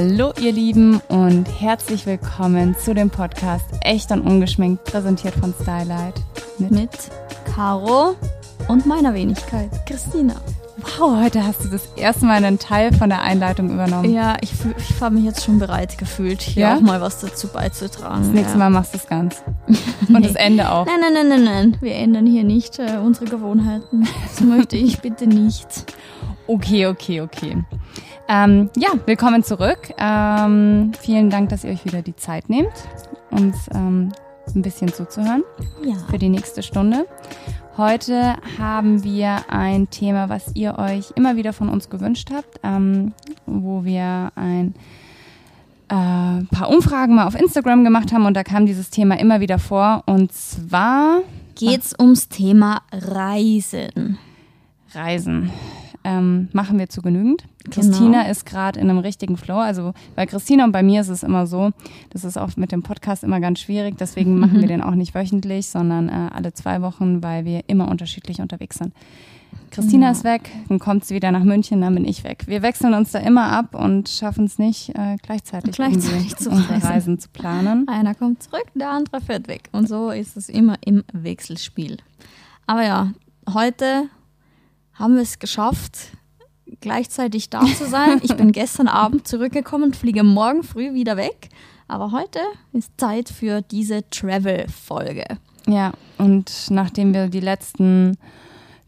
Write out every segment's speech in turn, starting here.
Hallo ihr Lieben und herzlich willkommen zu dem Podcast Echt und Ungeschminkt, präsentiert von Stylight. Mit, mit Caro und meiner Wenigkeit, Christina. Wow, heute hast du das erste Mal einen Teil von der Einleitung übernommen. Ja, ich, ich habe mich jetzt schon bereit gefühlt, hier ja? auch mal was dazu beizutragen. Das nächste Mal machst du es ganz. Und nee. das Ende auch. Nein, nein, nein, nein, nein. Wir ändern hier nicht äh, unsere Gewohnheiten. Das möchte ich bitte nicht. Okay, okay, okay. Ähm, ja, willkommen zurück. Ähm, vielen Dank, dass ihr euch wieder die Zeit nehmt, uns ähm, ein bisschen zuzuhören ja. für die nächste Stunde. Heute haben wir ein Thema, was ihr euch immer wieder von uns gewünscht habt, ähm, wo wir ein äh, paar Umfragen mal auf Instagram gemacht haben und da kam dieses Thema immer wieder vor. Und zwar geht es ums Thema Reisen. Reisen ähm, machen wir zu genügend. Christina genau. ist gerade in einem richtigen Flow. Also bei Christina und bei mir ist es immer so, das ist auch mit dem Podcast immer ganz schwierig. Deswegen machen wir den auch nicht wöchentlich, sondern äh, alle zwei Wochen, weil wir immer unterschiedlich unterwegs sind. Christina genau. ist weg, dann kommt sie wieder nach München, dann bin ich weg. Wir wechseln uns da immer ab und schaffen es nicht, äh, gleichzeitig, gleichzeitig zu unsere reisen. Reisen zu planen. Einer kommt zurück, der andere fährt weg. Und so ist es immer im Wechselspiel. Aber ja, heute haben wir es geschafft, gleichzeitig da zu sein. Ich bin gestern Abend zurückgekommen und fliege morgen früh wieder weg. Aber heute ist Zeit für diese Travel-Folge. Ja, und nachdem wir die letzten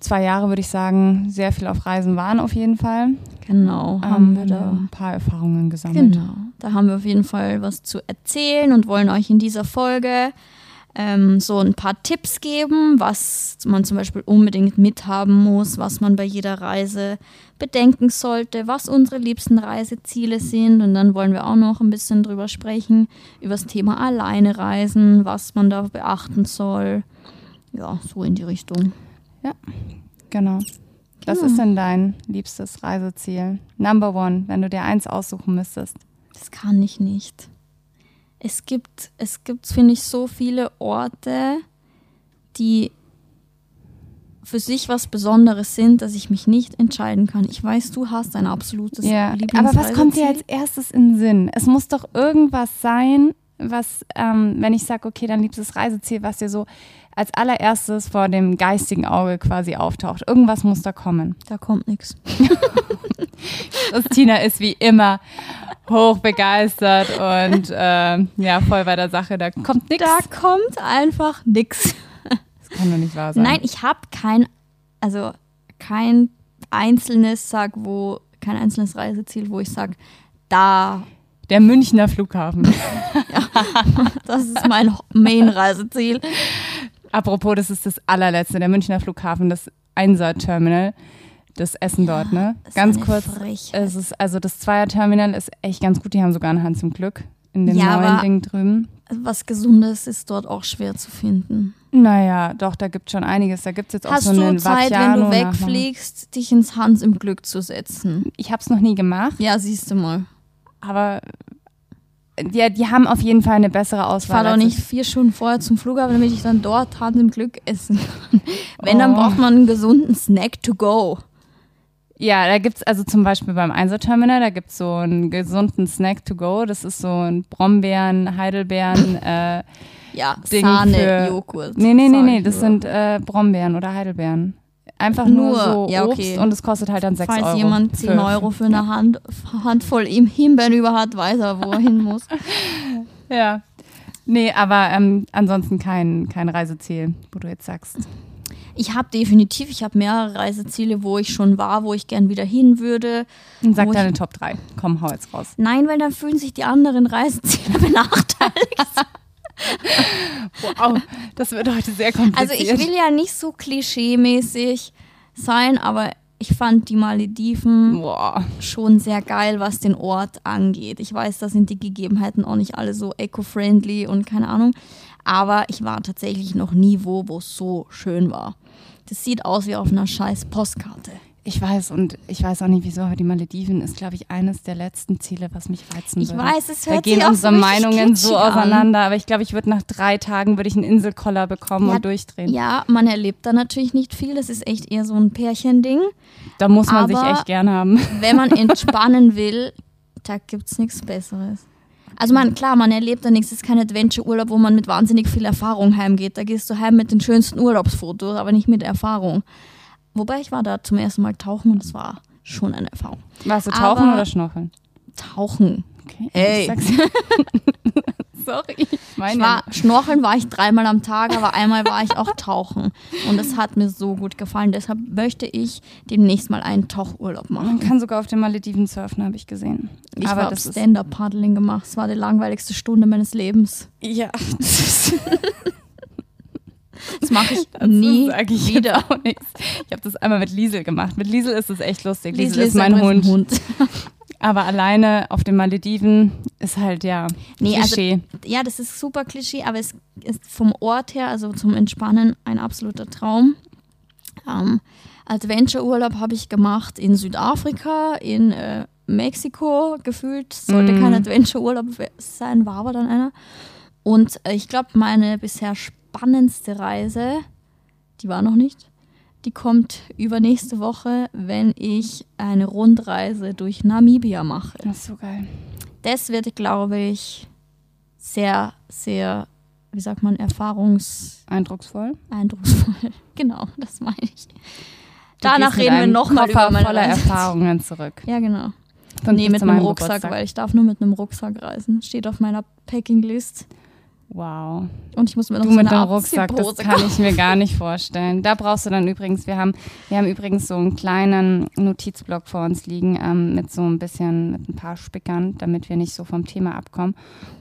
zwei Jahre, würde ich sagen, sehr viel auf Reisen waren, auf jeden Fall. Genau, ähm, haben wir da ein paar Erfahrungen gesammelt. Genau, da haben wir auf jeden Fall was zu erzählen und wollen euch in dieser Folge ähm, so ein paar Tipps geben, was man zum Beispiel unbedingt mithaben muss, was man bei jeder Reise bedenken sollte, was unsere liebsten Reiseziele sind. Und dann wollen wir auch noch ein bisschen drüber sprechen, über das Thema alleine reisen, was man da beachten soll. Ja, so in die Richtung. Ja, genau. Was genau. ist denn dein liebstes Reiseziel? Number one, wenn du dir eins aussuchen müsstest. Das kann ich nicht es gibt, es gibt, finde ich, so viele Orte, die für sich was Besonderes sind, dass ich mich nicht entscheiden kann. Ich weiß, du hast ein absolutes ja, Aber was kommt dir als erstes in den Sinn? Es muss doch irgendwas sein, was, ähm, wenn ich sage, okay, dein liebstes Reiseziel, was dir so als allererstes vor dem geistigen Auge quasi auftaucht. Irgendwas muss da kommen. Da kommt nichts. Christina ist wie immer hochbegeistert und äh, ja, voll bei der Sache. Da kommt nichts. Da kommt einfach nichts. Das kann doch nicht wahr sein. Nein, ich habe kein, also kein einzelnes, sag, wo, kein einzelnes Reiseziel, wo ich sage, da der Münchner Flughafen. ja, das ist mein Main-Reiseziel. Apropos, das ist das allerletzte, der Münchner Flughafen, das Einser-Terminal das Essen ja, dort, ne? Ganz kurz. Frechheit. Es ist, also das Zweier-Terminal ist echt ganz gut. Die haben sogar eine Hand zum Glück in dem ja, neuen Ding drüben. Was Gesundes ist dort auch schwer zu finden. Naja, doch, da gibt es schon einiges. Da gibt es jetzt auch Hast so einen Hast du Zeit, wenn du wegfliegst, dich ins Hans im Glück zu setzen? Ich habe es noch nie gemacht. Ja, siehst du mal. Aber ja, die haben auf jeden Fall eine bessere Auswahl. Ich fahre doch nicht vier Stunden vorher zum Flughafen, damit ich dann dort Hans im Glück essen kann. Wenn, oh. dann braucht man einen gesunden Snack to go. Ja, da gibt es also zum Beispiel beim Einserterminal, da gibt es so einen gesunden Snack to go. Das ist so ein Brombeeren, Heidelbeeren, äh, ja, Ding Sahne, Joghurt. Nee, nee, nee, nee, das sind äh, Brombeeren oder Heidelbeeren. Einfach nur, nur so ja, okay. Obst und es kostet halt dann 6 Falls Euro. Falls jemand 10 für, Euro für eine Hand, Handvoll Himbeeren über hat, weiß er, wo er hin muss. ja. Nee, aber ähm, ansonsten kein, kein Reiseziel, wo du jetzt sagst. Ich habe definitiv, ich habe mehrere Reiseziele, wo ich schon war, wo ich gern wieder hin würde. Sag deine Top 3. Komm, hau jetzt raus. Nein, weil dann fühlen sich die anderen Reiseziele benachteiligt. wow, das wird heute sehr kompliziert. Also ich will ja nicht so klischee-mäßig sein, aber ich fand die Malediven Boah. schon sehr geil, was den Ort angeht. Ich weiß, da sind die Gegebenheiten auch nicht alle so eco-friendly und keine Ahnung. Aber ich war tatsächlich noch nie wo, wo es so schön war. Das sieht aus wie auf einer scheiß Postkarte. Ich weiß und ich weiß auch nicht wieso, aber die Malediven ist, glaube ich, eines der letzten Ziele, was mich reizen würde. Ich weiß, es hört Da gehen unsere Meinungen so auseinander, an. aber ich glaube, ich würde nach drei Tagen würde ich einen Inselkoller bekommen ja, und durchdrehen. Ja, man erlebt da natürlich nicht viel. Das ist echt eher so ein Pärchending. Da muss man aber sich echt gern haben. Wenn man entspannen will, Da gibt es nichts Besseres. Also man, klar, man erlebt da nichts. Es ist kein Adventure-Urlaub, wo man mit wahnsinnig viel Erfahrung heimgeht. Da gehst du heim mit den schönsten Urlaubsfotos, aber nicht mit Erfahrung. Wobei ich war da zum ersten Mal tauchen und es war schon eine Erfahrung. Warst du tauchen aber oder schnorcheln? Tauchen. Okay. Ey. Sorry. Meine. Ich war, Schnorcheln war ich dreimal am Tag, aber einmal war ich auch tauchen. Und es hat mir so gut gefallen. Deshalb möchte ich demnächst mal einen Tauchurlaub machen. Man kann sogar auf den Malediven surfen, habe ich gesehen. Ich habe Stand-Up-Paddling gemacht. Es war die langweiligste Stunde meines Lebens. Ja. Das mache ich das nie ich wieder. Ich habe das einmal mit Liesel gemacht. Mit Liesel ist es echt lustig. Liesel, Liesel ist, ist mein Hund. Hund. Aber alleine auf den Malediven ist halt ja nee, also Klischee. Also, ja, das ist super Klischee, aber es ist vom Ort her, also zum Entspannen, ein absoluter Traum. Ähm, Adventure-Urlaub habe ich gemacht in Südafrika, in äh, Mexiko. Gefühlt sollte mm. kein Adventure-Urlaub sein, war aber dann einer. Und äh, ich glaube, meine bisher spannendste Reise, die war noch nicht, die kommt übernächste Woche, wenn ich eine Rundreise durch Namibia mache. Das ist so geil. Das wird, glaube ich, sehr, sehr, wie sagt man, erfahrungs... Eindrucksvoll. Eindrucksvoll, genau, das meine ich. Du Danach reden wir nochmal über meine voller Erfahrungen zurück. Ja, genau. Und nee, mit einem Rucksack, Geburtstag. weil ich darf nur mit einem Rucksack reisen. Steht auf meiner Packing-List. Wow. Und ich muss mir noch du so mit dem Rucksack, das kann ich mir gar nicht vorstellen. Da brauchst du dann übrigens, wir haben, wir haben übrigens so einen kleinen Notizblock vor uns liegen ähm, mit so ein bisschen, mit ein paar Spickern, damit wir nicht so vom Thema abkommen.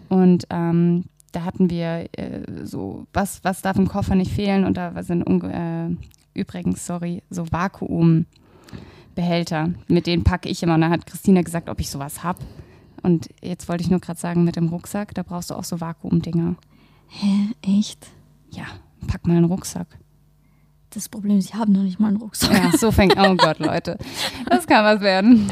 Und ähm, da hatten wir äh, so, was, was darf im Koffer nicht fehlen? Und da sind äh, übrigens, sorry, so Vakuumbehälter. Mit denen packe ich immer. Und da hat Christina gesagt, ob ich sowas habe. Und jetzt wollte ich nur gerade sagen, mit dem Rucksack, da brauchst du auch so Vakuumdinger. Hä, echt? Ja, pack mal einen Rucksack. Das Problem ist, ich habe noch nicht mal einen Rucksack. Ja, so fängt, oh Gott, Leute. Das kann was werden.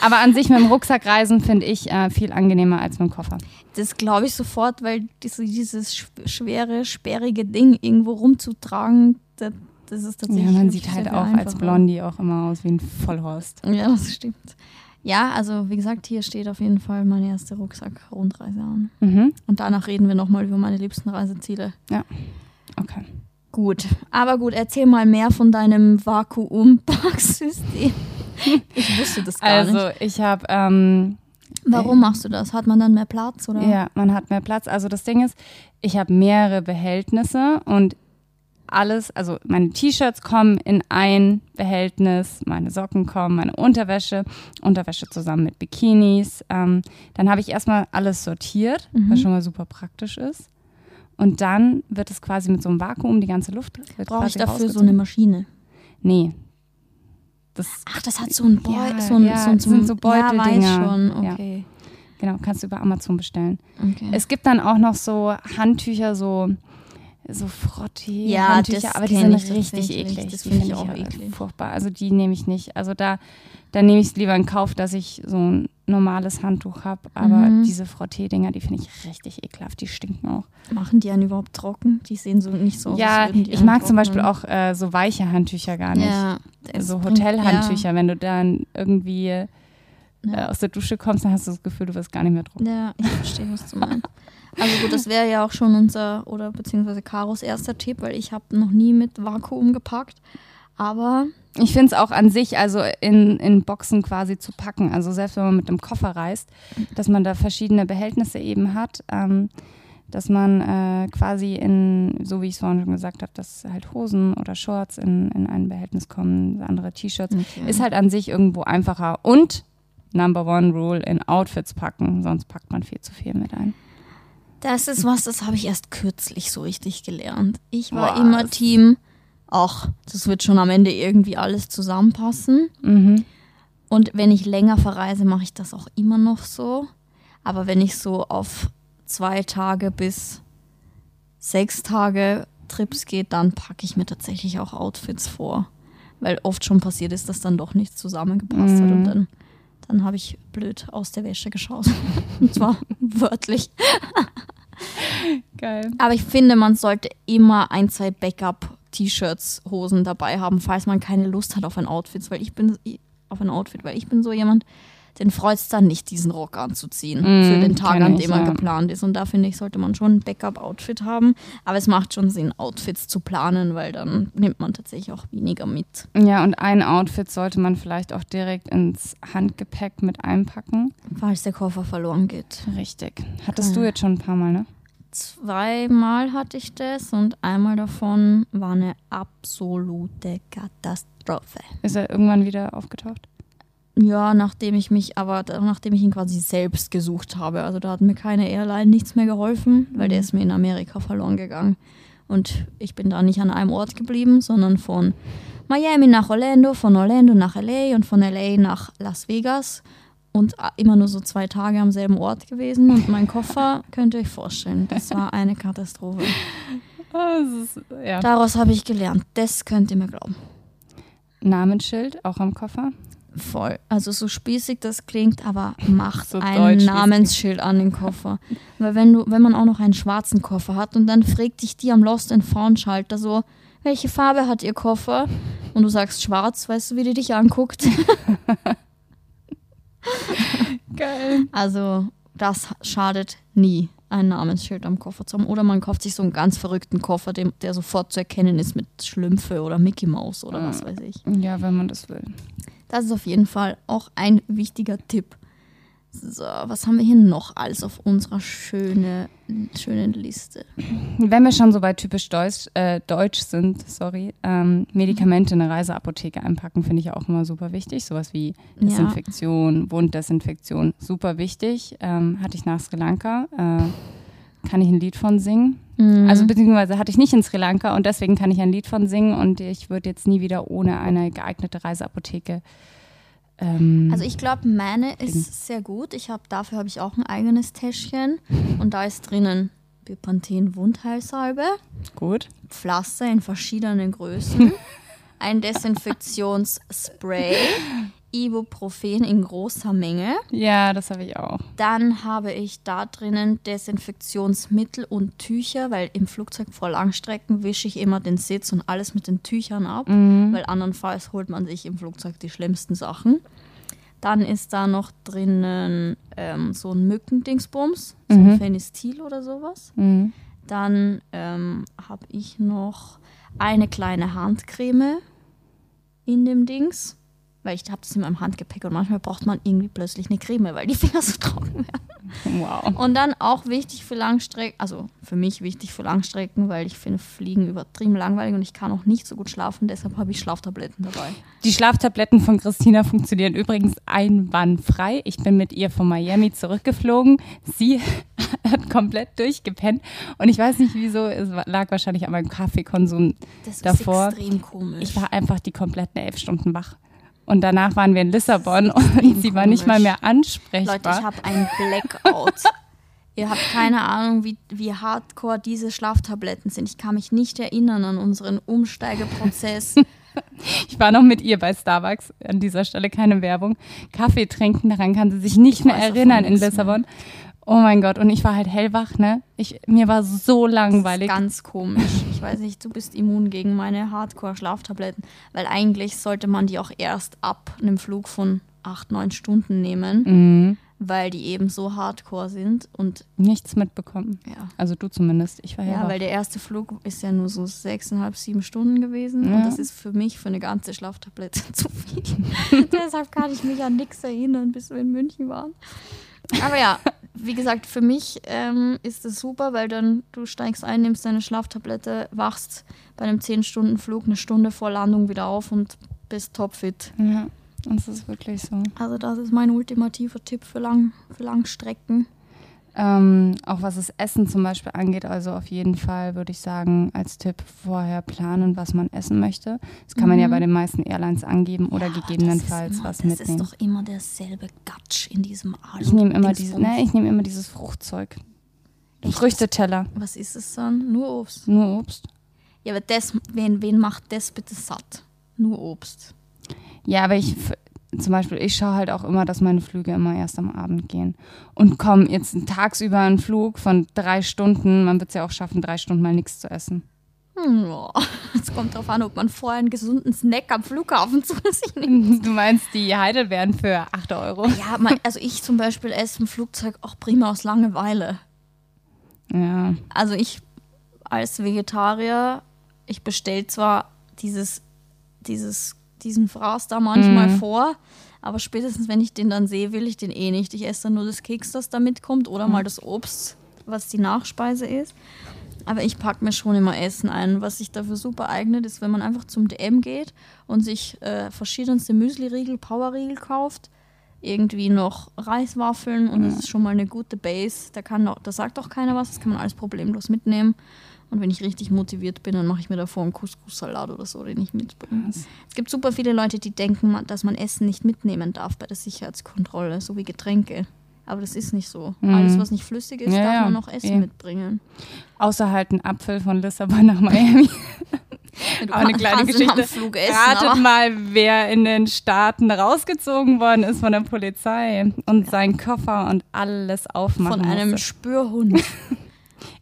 Aber an sich mit dem Rucksack reisen finde ich äh, viel angenehmer als mit dem Koffer. Das glaube ich sofort, weil diese, dieses schwere, sperrige Ding irgendwo rumzutragen, das, das ist tatsächlich. Ja, man sieht halt auch einfacher. als Blondie auch immer aus wie ein Vollhorst. Ja, das stimmt. Ja, also wie gesagt, hier steht auf jeden Fall meine erste Rucksack-Rundreise an. Mhm. Und danach reden wir nochmal über meine liebsten Reiseziele. Ja, okay. Gut, aber gut, erzähl mal mehr von deinem Vakuum-Packsystem. ich wusste das gar also, nicht. Also ich habe... Ähm, Warum machst du das? Hat man dann mehr Platz oder? Ja, man hat mehr Platz. Also das Ding ist, ich habe mehrere Behältnisse und alles, also meine T-Shirts kommen in ein Behältnis, meine Socken kommen, meine Unterwäsche, Unterwäsche zusammen mit Bikinis. Ähm, dann habe ich erstmal alles sortiert, mhm. was schon mal super praktisch ist. Und dann wird es quasi mit so einem Vakuum, die ganze Luft Brauche ich dafür so eine Maschine? Nee. Das, Ach, das hat so ein Beutel. Ja, so, ja, so, so, sind so Beuteldinger. Ja, schon. Okay. Ja. Genau, kannst du über Amazon bestellen. Okay. Es gibt dann auch noch so Handtücher, so so Frottee ja, Handtücher, aber die sind richtig eklig. Das finde ich auch eklig. Furchtbar. Also die nehme ich nicht. Also da, da nehme ich es lieber in Kauf, dass ich so ein normales Handtuch habe. Aber mhm. diese Frottee-Dinger, die finde ich richtig ekelhaft. Die stinken auch. Machen die einen überhaupt trocken? Die sehen so nicht so aus. Ja, ich mag zum Beispiel auch äh, so weiche Handtücher gar nicht. Ja, so Hotelhandtücher, ja. wenn du dann irgendwie äh, aus der Dusche kommst, dann hast du das Gefühl, du wirst gar nicht mehr trocken. Ja, ich verstehe, was du meinst. Also gut, das wäre ja auch schon unser oder beziehungsweise Karos erster Tipp, weil ich habe noch nie mit Vakuum gepackt. Aber ich finde es auch an sich, also in, in Boxen quasi zu packen, also selbst wenn man mit einem Koffer reist, dass man da verschiedene Behältnisse eben hat, ähm, dass man äh, quasi in, so wie ich es vorhin schon gesagt habe, dass halt Hosen oder Shorts in, in ein Behältnis kommen, andere T-Shirts, okay. ist halt an sich irgendwo einfacher. Und Number One Rule in Outfits packen, sonst packt man viel zu viel mit ein. Das ist was, das habe ich erst kürzlich so richtig gelernt. Ich war was? immer Team, ach, das wird schon am Ende irgendwie alles zusammenpassen. Mhm. Und wenn ich länger verreise, mache ich das auch immer noch so. Aber wenn ich so auf zwei Tage bis sechs Tage Trips gehe, dann packe ich mir tatsächlich auch Outfits vor. Weil oft schon passiert ist, dass dann doch nichts zusammengepasst mhm. hat und dann dann habe ich blöd aus der Wäsche geschaut. Und zwar wörtlich. Geil. Aber ich finde, man sollte immer ein, zwei Backup-T-Shirts, Hosen dabei haben, falls man keine Lust hat auf ein Outfit, weil ich bin auf ein Outfit, weil ich bin so jemand, den freut es dann nicht, diesen Rock anzuziehen mm, für den Tag, an dem er ja. geplant ist. Und da finde ich, sollte man schon ein Backup-Outfit haben. Aber es macht schon Sinn, Outfits zu planen, weil dann nimmt man tatsächlich auch weniger mit. Ja, und ein Outfit sollte man vielleicht auch direkt ins Handgepäck mit einpacken. Falls der Koffer verloren geht. Richtig. Hattest ja. du jetzt schon ein paar Mal, ne? Zweimal hatte ich das und einmal davon war eine absolute Katastrophe. Ist er irgendwann wieder aufgetaucht? Ja, nachdem ich mich, aber nachdem ich ihn quasi selbst gesucht habe. Also da hat mir keine Airline nichts mehr geholfen, weil der mhm. ist mir in Amerika verloren gegangen. Und ich bin da nicht an einem Ort geblieben, sondern von Miami nach Orlando, von Orlando nach LA und von LA nach Las Vegas und immer nur so zwei Tage am selben Ort gewesen. Und mein Koffer, könnt ihr euch vorstellen, das war eine Katastrophe. Ist, ja. Daraus habe ich gelernt, das könnt ihr mir glauben. Namensschild auch am Koffer? Voll. Also so spießig das klingt, aber macht so ein Namensschild an den Koffer. Weil wenn du, wenn man auch noch einen schwarzen Koffer hat und dann fragt dich die am Lost and Found Schalter so, welche Farbe hat ihr Koffer? Und du sagst schwarz, weißt du, wie die dich anguckt? Geil. Also das schadet nie, ein Namensschild am Koffer zu haben. Oder man kauft sich so einen ganz verrückten Koffer, dem, der sofort zu erkennen ist mit Schlümpfe oder Mickey Mouse oder was weiß ich. Ja, wenn man das will. Das ist auf jeden Fall auch ein wichtiger Tipp. So, was haben wir hier noch alles auf unserer schöne, schönen Liste? Wenn wir schon so bei typisch Deutsch, äh, Deutsch sind, sorry, ähm, Medikamente in eine Reiseapotheke einpacken, finde ich auch immer super wichtig. Sowas wie Desinfektion, ja. Wunddesinfektion, super wichtig. Ähm, hatte ich nach Sri Lanka. Äh, kann ich ein Lied von singen? Mhm. Also beziehungsweise hatte ich nicht in Sri Lanka und deswegen kann ich ein Lied von singen und ich würde jetzt nie wieder ohne eine geeignete Reiseapotheke ähm, also ich glaube, meine ist sehr gut. Ich habe dafür habe ich auch ein eigenes Täschchen und da ist drinnen Bepanthen Wundheilsalbe. Gut. Pflaster in verschiedenen Größen. ein Desinfektionsspray, Ibuprofen in großer Menge. Ja, das habe ich auch. Dann habe ich da drinnen Desinfektionsmittel und Tücher, weil im Flugzeug vor Langstrecken wische ich immer den Sitz und alles mit den Tüchern ab, mhm. weil andernfalls holt man sich im Flugzeug die schlimmsten Sachen. Dann ist da noch drinnen ähm, so ein Mückendingsbums, so ein mhm. Phenistil oder sowas. Mhm. Dann ähm, habe ich noch eine kleine Handcreme in dem Dings weil ich habe das in meinem Handgepäck und manchmal braucht man irgendwie plötzlich eine Creme, weil die Finger so trocken werden. Wow. Und dann auch wichtig für Langstrecken, also für mich wichtig für Langstrecken, weil ich finde Fliegen übertrieben langweilig und ich kann auch nicht so gut schlafen, deshalb habe ich Schlaftabletten dabei. Die Schlaftabletten von Christina funktionieren übrigens einwandfrei. Ich bin mit ihr von Miami zurückgeflogen. Sie hat komplett durchgepennt und ich weiß nicht wieso, es lag wahrscheinlich an meinem Kaffeekonsum das ist davor. extrem komisch. Ich war einfach die kompletten elf Stunden wach. Und danach waren wir in Lissabon und sie war nicht mal mehr ansprechbar. Leute, ich habe einen Blackout. Ihr habt keine Ahnung, wie, wie hardcore diese Schlaftabletten sind. Ich kann mich nicht erinnern an unseren Umsteigeprozess. Ich war noch mit ihr bei Starbucks, an dieser Stelle keine Werbung. Kaffee trinken, daran kann sie sich nicht ich mehr erinnern in Lissabon. Mehr. Oh mein Gott, und ich war halt hellwach, ne? Ich, mir war so langweilig. ganz komisch. Ich weiß nicht, du bist immun gegen meine Hardcore-Schlaftabletten, weil eigentlich sollte man die auch erst ab einem Flug von acht, neun Stunden nehmen, mhm. weil die eben so hardcore sind und nichts mitbekommen. Ja. Also du zumindest. Ich war hellwach. Ja, weil der erste Flug ist ja nur so sechseinhalb, sieben Stunden gewesen ja. und das ist für mich für eine ganze Schlaftablette zu viel. Deshalb kann ich mich an nichts erinnern, bis wir in München waren. Aber ja, wie gesagt, für mich ähm, ist es super, weil dann du steigst ein, nimmst deine Schlaftablette, wachst bei einem 10-Stunden-Flug eine Stunde vor Landung wieder auf und bist topfit. Ja, das ist wirklich so. Also das ist mein ultimativer Tipp für, Lang, für Langstrecken. Ähm, auch was das Essen zum Beispiel angeht, also auf jeden Fall würde ich sagen, als Tipp vorher planen, was man essen möchte. Das kann mhm. man ja mhm. bei den meisten Airlines angeben oder ja, gegebenenfalls immer, was mitnehmen. Das ist doch immer derselbe Gatsch in diesem Alu. Ich nehme immer, diese, ne, nehm immer dieses Fruchtzeug. Echt? Früchteteller. Was ist es dann? Nur Obst? Nur Obst. Ja, aber das, wen, wen macht das bitte satt? Nur Obst. Ja, aber ich, zum Beispiel, ich schaue halt auch immer, dass meine Flüge immer erst am Abend gehen. Und komm, jetzt tagsüber ein Flug von drei Stunden, man wird es ja auch schaffen, drei Stunden mal nichts zu essen. Hm, Es kommt darauf an, ob man vorher einen gesunden Snack am Flughafen zu sich nimmt. Du meinst, die Heidelbeeren für 8 Euro? Ja, mein, also ich zum Beispiel esse im Flugzeug auch prima aus Langeweile. Ja. Also ich als Vegetarier, ich bestelle zwar dieses, dieses, diesen Fraß da manchmal mhm. vor, aber spätestens, wenn ich den dann sehe, will ich den eh nicht. Ich esse dann nur das Keks, das da mitkommt oder mhm. mal das Obst, was die Nachspeise ist. Aber ich packe mir schon immer Essen ein. Was sich dafür super eignet, ist, wenn man einfach zum DM geht und sich äh, verschiedenste Müsli-Riegel, Power-Riegel kauft. Irgendwie noch Reiswaffeln und das ist schon mal eine gute Base. Da, kann auch, da sagt auch keiner was, das kann man alles problemlos mitnehmen. Und wenn ich richtig motiviert bin, dann mache ich mir davor einen Couscous-Salat oder so, den ich mitbringe. Es gibt super viele Leute, die denken, dass man Essen nicht mitnehmen darf bei der Sicherheitskontrolle, so wie Getränke. Aber das ist nicht so. Mhm. Alles, was nicht flüssig ist, ja, darf man noch Essen ja. mitbringen. Außer halt ein Apfel von Lissabon nach Miami. auch eine kleine Geschichte. Essen, Ratet mal, wer in den Staaten rausgezogen worden ist von der Polizei und ja. seinen Koffer und alles aufmachen Von einem musste. Spürhund.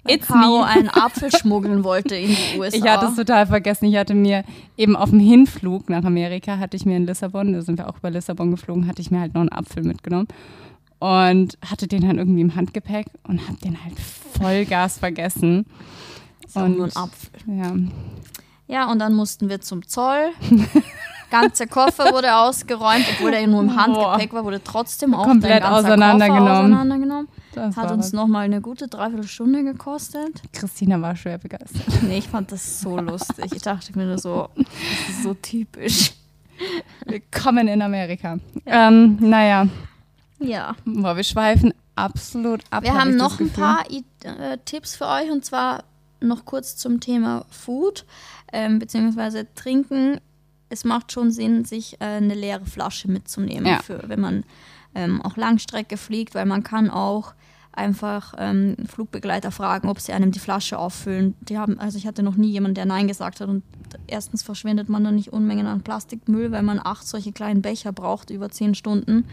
It's Caro einen Apfel schmuggeln wollte in die USA. Ich hatte es total vergessen. Ich hatte mir eben auf dem Hinflug nach Amerika, hatte ich mir in Lissabon, da sind wir auch über Lissabon geflogen, hatte ich mir halt noch einen Apfel mitgenommen und hatte den dann irgendwie im Handgepäck und habe den halt Vollgas vergessen. Und nur ein Apfel. Ja. Ja, und dann mussten wir zum Zoll. ganze Koffer wurde ausgeräumt, obwohl er nur im Handgepäck war, wurde trotzdem auch komplett auseinandergenommen. auseinandergenommen. Das Hat uns nochmal eine gute Dreiviertelstunde gekostet. Christina war schwer begeistert. Nee, ich fand das so lustig. Ich dachte mir nur so, das ist so typisch. Willkommen in Amerika. Ja. Ähm, naja, ja. Boah, wir schweifen absolut ab. Wir haben noch ein paar äh, Tipps für euch und zwar noch kurz zum Thema Food ähm, bzw. Trinken. Es macht schon Sinn, sich äh, eine leere Flasche mitzunehmen, ja. für, wenn man ähm, auch Langstrecke fliegt, weil man kann auch einfach ähm, Flugbegleiter fragen, ob sie einem die Flasche auffüllen. Die haben, also ich hatte noch nie jemanden, der Nein gesagt hat. Und erstens verschwendet man dann nicht Unmengen an Plastikmüll, weil man acht solche kleinen Becher braucht über zehn Stunden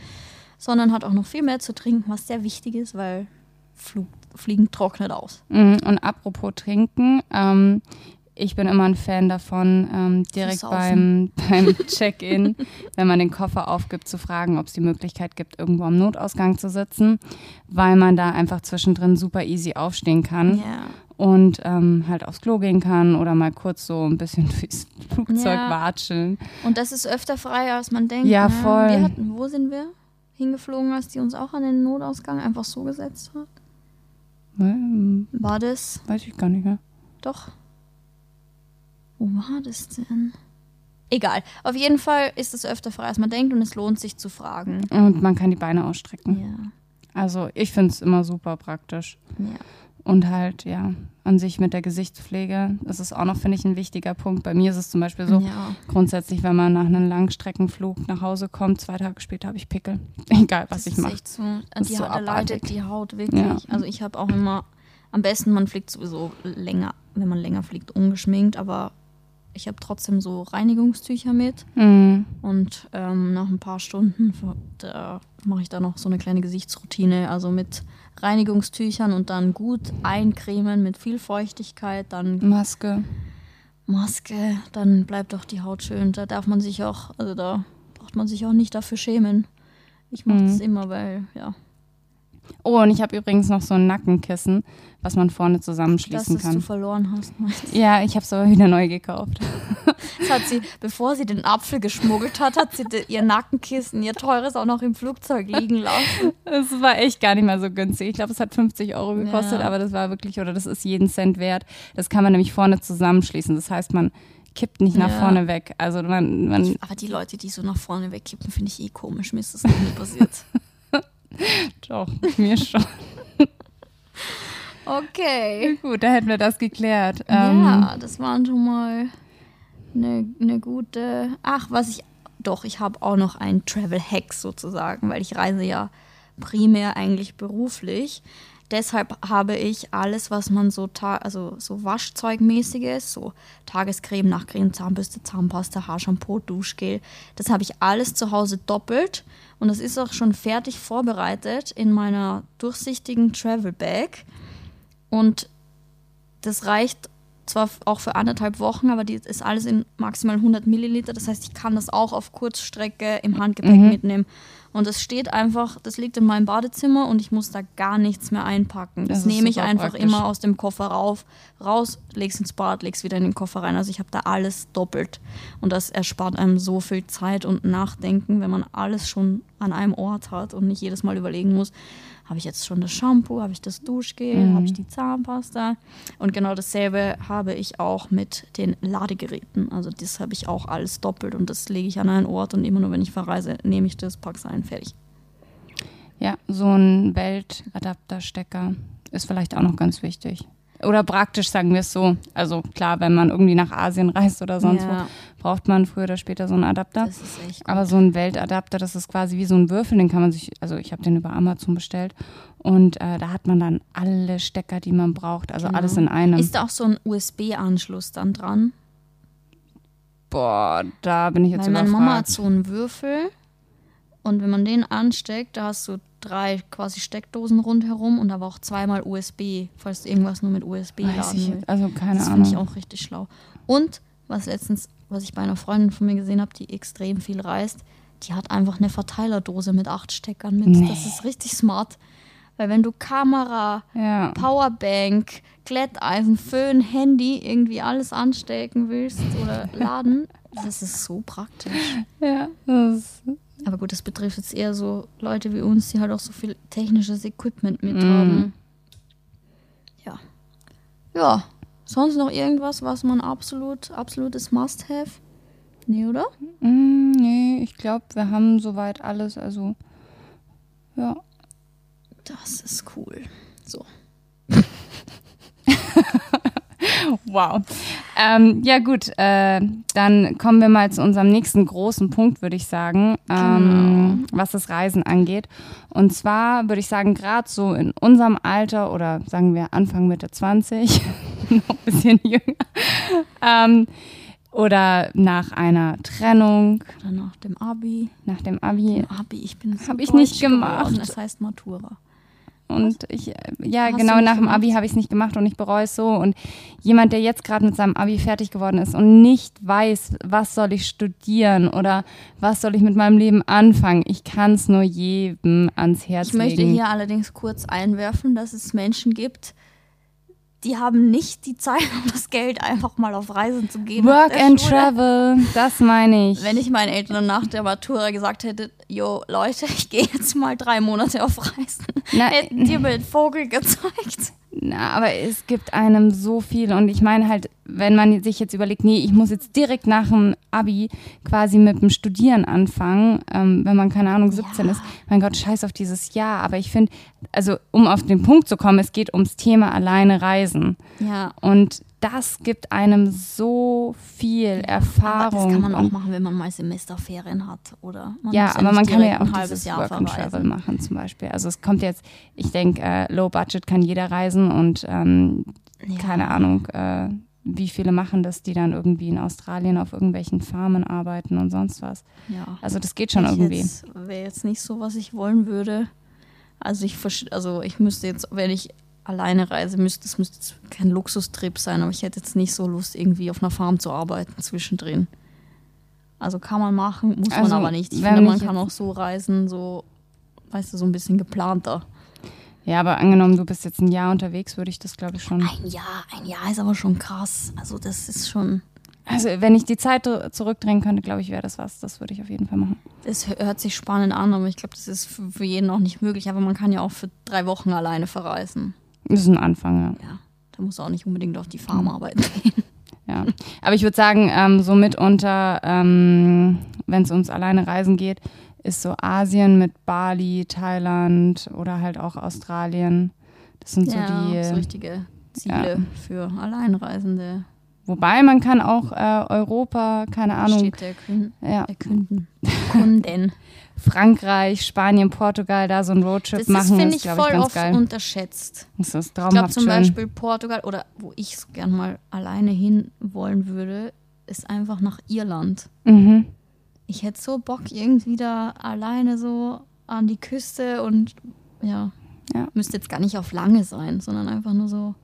sondern hat auch noch viel mehr zu trinken, was sehr wichtig ist, weil Flug, Fliegen trocknet aus. Mhm. Und apropos Trinken, ähm, ich bin immer ein Fan davon, ähm, direkt beim, beim Check-in, wenn man den Koffer aufgibt, zu fragen, ob es die Möglichkeit gibt, irgendwo am Notausgang zu sitzen, weil man da einfach zwischendrin super easy aufstehen kann. Yeah. Und ähm, halt aufs Klo gehen kann oder mal kurz so ein bisschen durchs Flugzeug ja. watscheln. Und das ist öfter freier, als man denkt. Ja, ne? voll. Wir hatten, wo sind wir? hingeflogen hast, die uns auch an den Notausgang einfach so gesetzt hat? Ähm, war das? Weiß ich gar nicht mehr. Doch. Wo war das denn? Egal. Auf jeden Fall ist es öfter frei, als man denkt und es lohnt sich zu fragen. Und man kann die Beine ausstrecken. Ja. Also ich finde es immer super praktisch. Ja. Und halt, ja, an sich mit der Gesichtspflege. Das ist auch noch, finde ich, ein wichtiger Punkt. Bei mir ist es zum Beispiel so, ja. grundsätzlich, wenn man nach einem Langstreckenflug nach Hause kommt, zwei Tage später habe ich Pickel. Egal, was das ich mache. So, die so leidet die Haut wirklich. Ja. Also ich habe auch immer, am besten, man fliegt sowieso länger, wenn man länger fliegt, ungeschminkt, aber ich habe trotzdem so Reinigungstücher mit. Mhm. Und ähm, nach ein paar Stunden mache ich da noch so eine kleine Gesichtsroutine, also mit Reinigungstüchern und dann gut eincremen mit viel Feuchtigkeit, dann Maske. Maske, dann bleibt doch die Haut schön. Da darf man sich auch, also da braucht man sich auch nicht dafür schämen. Ich mache mhm. das immer, weil, ja, Oh, und ich habe übrigens noch so ein Nackenkissen, was man vorne zusammenschließen das, kann. Das du verloren hast, meinst du? Ja, ich habe es aber wieder neu gekauft. Das hat sie, bevor sie den Apfel geschmuggelt hat, hat sie ihr Nackenkissen, ihr teures auch noch im Flugzeug liegen lassen. Es war echt gar nicht mal so günstig. Ich glaube, es hat 50 Euro gekostet, ja. aber das war wirklich, oder das ist jeden Cent wert. Das kann man nämlich vorne zusammenschließen. Das heißt, man kippt nicht nach ja. vorne weg. Also man, man aber die Leute, die so nach vorne wegkippen, finde ich eh komisch. Mir ist das noch nie passiert. Doch, mir schon. Okay. Gut, da hätten wir das geklärt. Ja, ähm, das waren schon mal eine, eine gute. Ach, was ich. Doch, ich habe auch noch einen Travel-Hack sozusagen, weil ich reise ja primär eigentlich beruflich. Deshalb habe ich alles, was man so, also so Waschzeugmäßiges, so Tagescreme, Nachtcreme, Zahnbürste, Zahnpasta, Haarshampoo, Duschgel, das habe ich alles zu Hause doppelt und das ist auch schon fertig vorbereitet in meiner durchsichtigen Travel Bag. Und das reicht zwar auch für anderthalb Wochen, aber die ist alles in maximal 100 Milliliter. Das heißt, ich kann das auch auf Kurzstrecke im Handgepäck mhm. mitnehmen. Und es steht einfach, das liegt in meinem Badezimmer und ich muss da gar nichts mehr einpacken. Das, das nehme ich einfach praktisch. immer aus dem Koffer rauf, raus, leg's ins Bad, leg's wieder in den Koffer rein. Also ich habe da alles doppelt. Und das erspart einem so viel Zeit und Nachdenken, wenn man alles schon an einem Ort hat und nicht jedes Mal überlegen muss, habe ich jetzt schon das Shampoo, habe ich das Duschgel, mhm. habe ich die Zahnpasta. Und genau dasselbe habe ich auch mit den Ladegeräten. Also das habe ich auch alles doppelt und das lege ich an einen Ort und immer nur, wenn ich verreise, nehme ich das, packe es ein, fertig. Ja, so ein Weltadapterstecker ist vielleicht auch noch ganz wichtig. Oder praktisch sagen wir es so. Also klar, wenn man irgendwie nach Asien reist oder sonst ja. wo, braucht man früher oder später so einen Adapter. Das ist echt gut. Aber so ein Weltadapter, das ist quasi wie so ein Würfel, den kann man sich, also ich habe den über Amazon bestellt und äh, da hat man dann alle Stecker, die man braucht, also genau. alles in einem. Ist da auch so ein USB-Anschluss dann dran? Boah, da bin ich jetzt Weil überfragt. Meine Mama hat so einen Würfel und wenn man den ansteckt, da hast du drei quasi Steckdosen rundherum und aber auch zweimal USB, falls du irgendwas nur mit USB Weiß laden willst. Also keine das Ahnung. Das finde ich auch richtig schlau. Und was letztens, was ich bei einer Freundin von mir gesehen habe, die extrem viel reist, die hat einfach eine Verteilerdose mit acht Steckern mit. Nee. Das ist richtig smart. Weil wenn du Kamera, ja. Powerbank, Glätteisen, Föhn, Handy, irgendwie alles anstecken willst oder laden, das ist so praktisch. Ja, das ist aber gut, das betrifft jetzt eher so Leute wie uns, die halt auch so viel technisches Equipment mit mm. haben. Ja. Ja. Sonst noch irgendwas, was man absolut, absolutes Must-Have? Nee, oder? Mm, nee, ich glaube, wir haben soweit alles. Also, ja. Das ist cool. So. wow. Ähm, ja gut, äh, dann kommen wir mal zu unserem nächsten großen Punkt, würde ich sagen, ähm, genau. was das Reisen angeht. Und zwar würde ich sagen, gerade so in unserem Alter oder sagen wir Anfang Mitte 20, noch ein bisschen jünger, ähm, oder nach einer Trennung. Oder nach dem Abi. Nach dem Abi. Dem Abi, ich bin so Habe ich nicht gemacht. Geworden. Das heißt Matura. Und ich, ja, Hast genau nach dem Abi habe ich es nicht gemacht und ich bereue es so. Und jemand, der jetzt gerade mit seinem Abi fertig geworden ist und nicht weiß, was soll ich studieren oder was soll ich mit meinem Leben anfangen, ich kann es nur jedem ans Herz legen. Ich möchte hier allerdings kurz einwerfen, dass es Menschen gibt, die haben nicht die Zeit und das Geld, einfach mal auf Reisen zu gehen. Work and Schule. Travel, das meine ich. Wenn ich meinen Eltern nach der Matura gesagt hätte, jo, Leute, ich gehe jetzt mal drei Monate auf Reisen, Na, hätten die mir den Vogel gezeigt. Na, aber es gibt einem so viel und ich meine halt, wenn man sich jetzt überlegt, nee, ich muss jetzt direkt nach dem Abi quasi mit dem Studieren anfangen, ähm, wenn man keine Ahnung 17 ja. ist, mein Gott, scheiß auf dieses Jahr. Aber ich finde, also um auf den Punkt zu kommen, es geht ums Thema alleine reisen. Ja. Und das gibt einem so viel Erfahrung. Aber das kann man auch machen, wenn man mal Semesterferien hat, oder? Man ja, aber man kann ja auch dieses Jahr Work and Travel machen zum Beispiel. Also es kommt jetzt, ich denke, äh, Low Budget kann jeder reisen und ähm, ja. keine Ahnung, äh, wie viele machen das, die dann irgendwie in Australien auf irgendwelchen Farmen arbeiten und sonst was. Ja. Also das geht schon ich irgendwie. Wäre jetzt nicht so, was ich wollen würde. Also ich, also ich müsste jetzt, wenn ich alleine reise, müsste es müsste kein Luxustrip sein, aber ich hätte jetzt nicht so Lust, irgendwie auf einer Farm zu arbeiten zwischendrin. Also kann man machen, muss also, man aber nicht. Ich finde, man kann auch so reisen, so, weißt du, so ein bisschen geplanter. Ja, aber angenommen, du bist jetzt ein Jahr unterwegs, würde ich das, glaube ich, schon. Ein Jahr, ein Jahr ist aber schon krass. Also, das ist schon. Also, wenn ich die Zeit zurückdrehen könnte, glaube ich, wäre das was. Das würde ich auf jeden Fall machen. Das hört sich spannend an, aber ich glaube, das ist für jeden auch nicht möglich. Aber man kann ja auch für drei Wochen alleine verreisen. Das ist ein Anfang, ja. Ja, da muss auch nicht unbedingt auf die Farm mhm. arbeiten gehen. Ja, aber ich würde sagen, ähm, so mitunter, ähm, wenn es ums alleine Reisen geht, ist so Asien mit Bali, Thailand oder halt auch Australien. Das sind ja, so die. So richtige Ziele ja. für Alleinreisende. Wobei man kann auch äh, Europa, keine Ahnung. Steht erkünden. Ja. Erkunden. Frankreich, Spanien, Portugal da so einen Roadtrip das machen. Das finde ich, ich voll oft geil. unterschätzt. Das ist traumhaft Ich glaube zum schön. Beispiel Portugal oder wo ich so gern mal alleine hin wollen würde, ist einfach nach Irland. Mhm. Ich hätte so Bock irgendwie da alleine so an die Küste und ja, ja. müsste jetzt gar nicht auf lange sein, sondern einfach nur so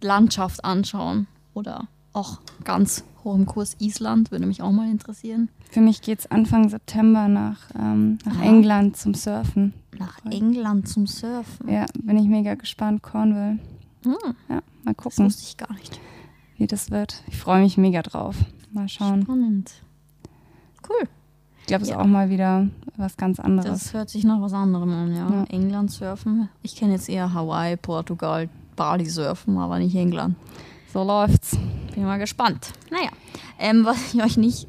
Landschaft anschauen. oder auch ganz hohem Kurs Island, würde mich auch mal interessieren. Für mich geht es Anfang September nach, ähm, nach. England zum Surfen. Nach England zum Surfen? Ja, bin ich mega gespannt. Cornwall. Hm. Ja, mal gucken. Das wusste ich gar nicht. Wie das wird. Ich freue mich mega drauf. Mal schauen. Spannend. Cool. Ich glaube, es ja. ist auch mal wieder was ganz anderes. Das hört sich nach was anderem an, ja. ja. England surfen. Ich kenne jetzt eher Hawaii, Portugal, Bali surfen, aber nicht England. So läuft's. Bin mal gespannt. Naja, ähm, was ich euch nicht,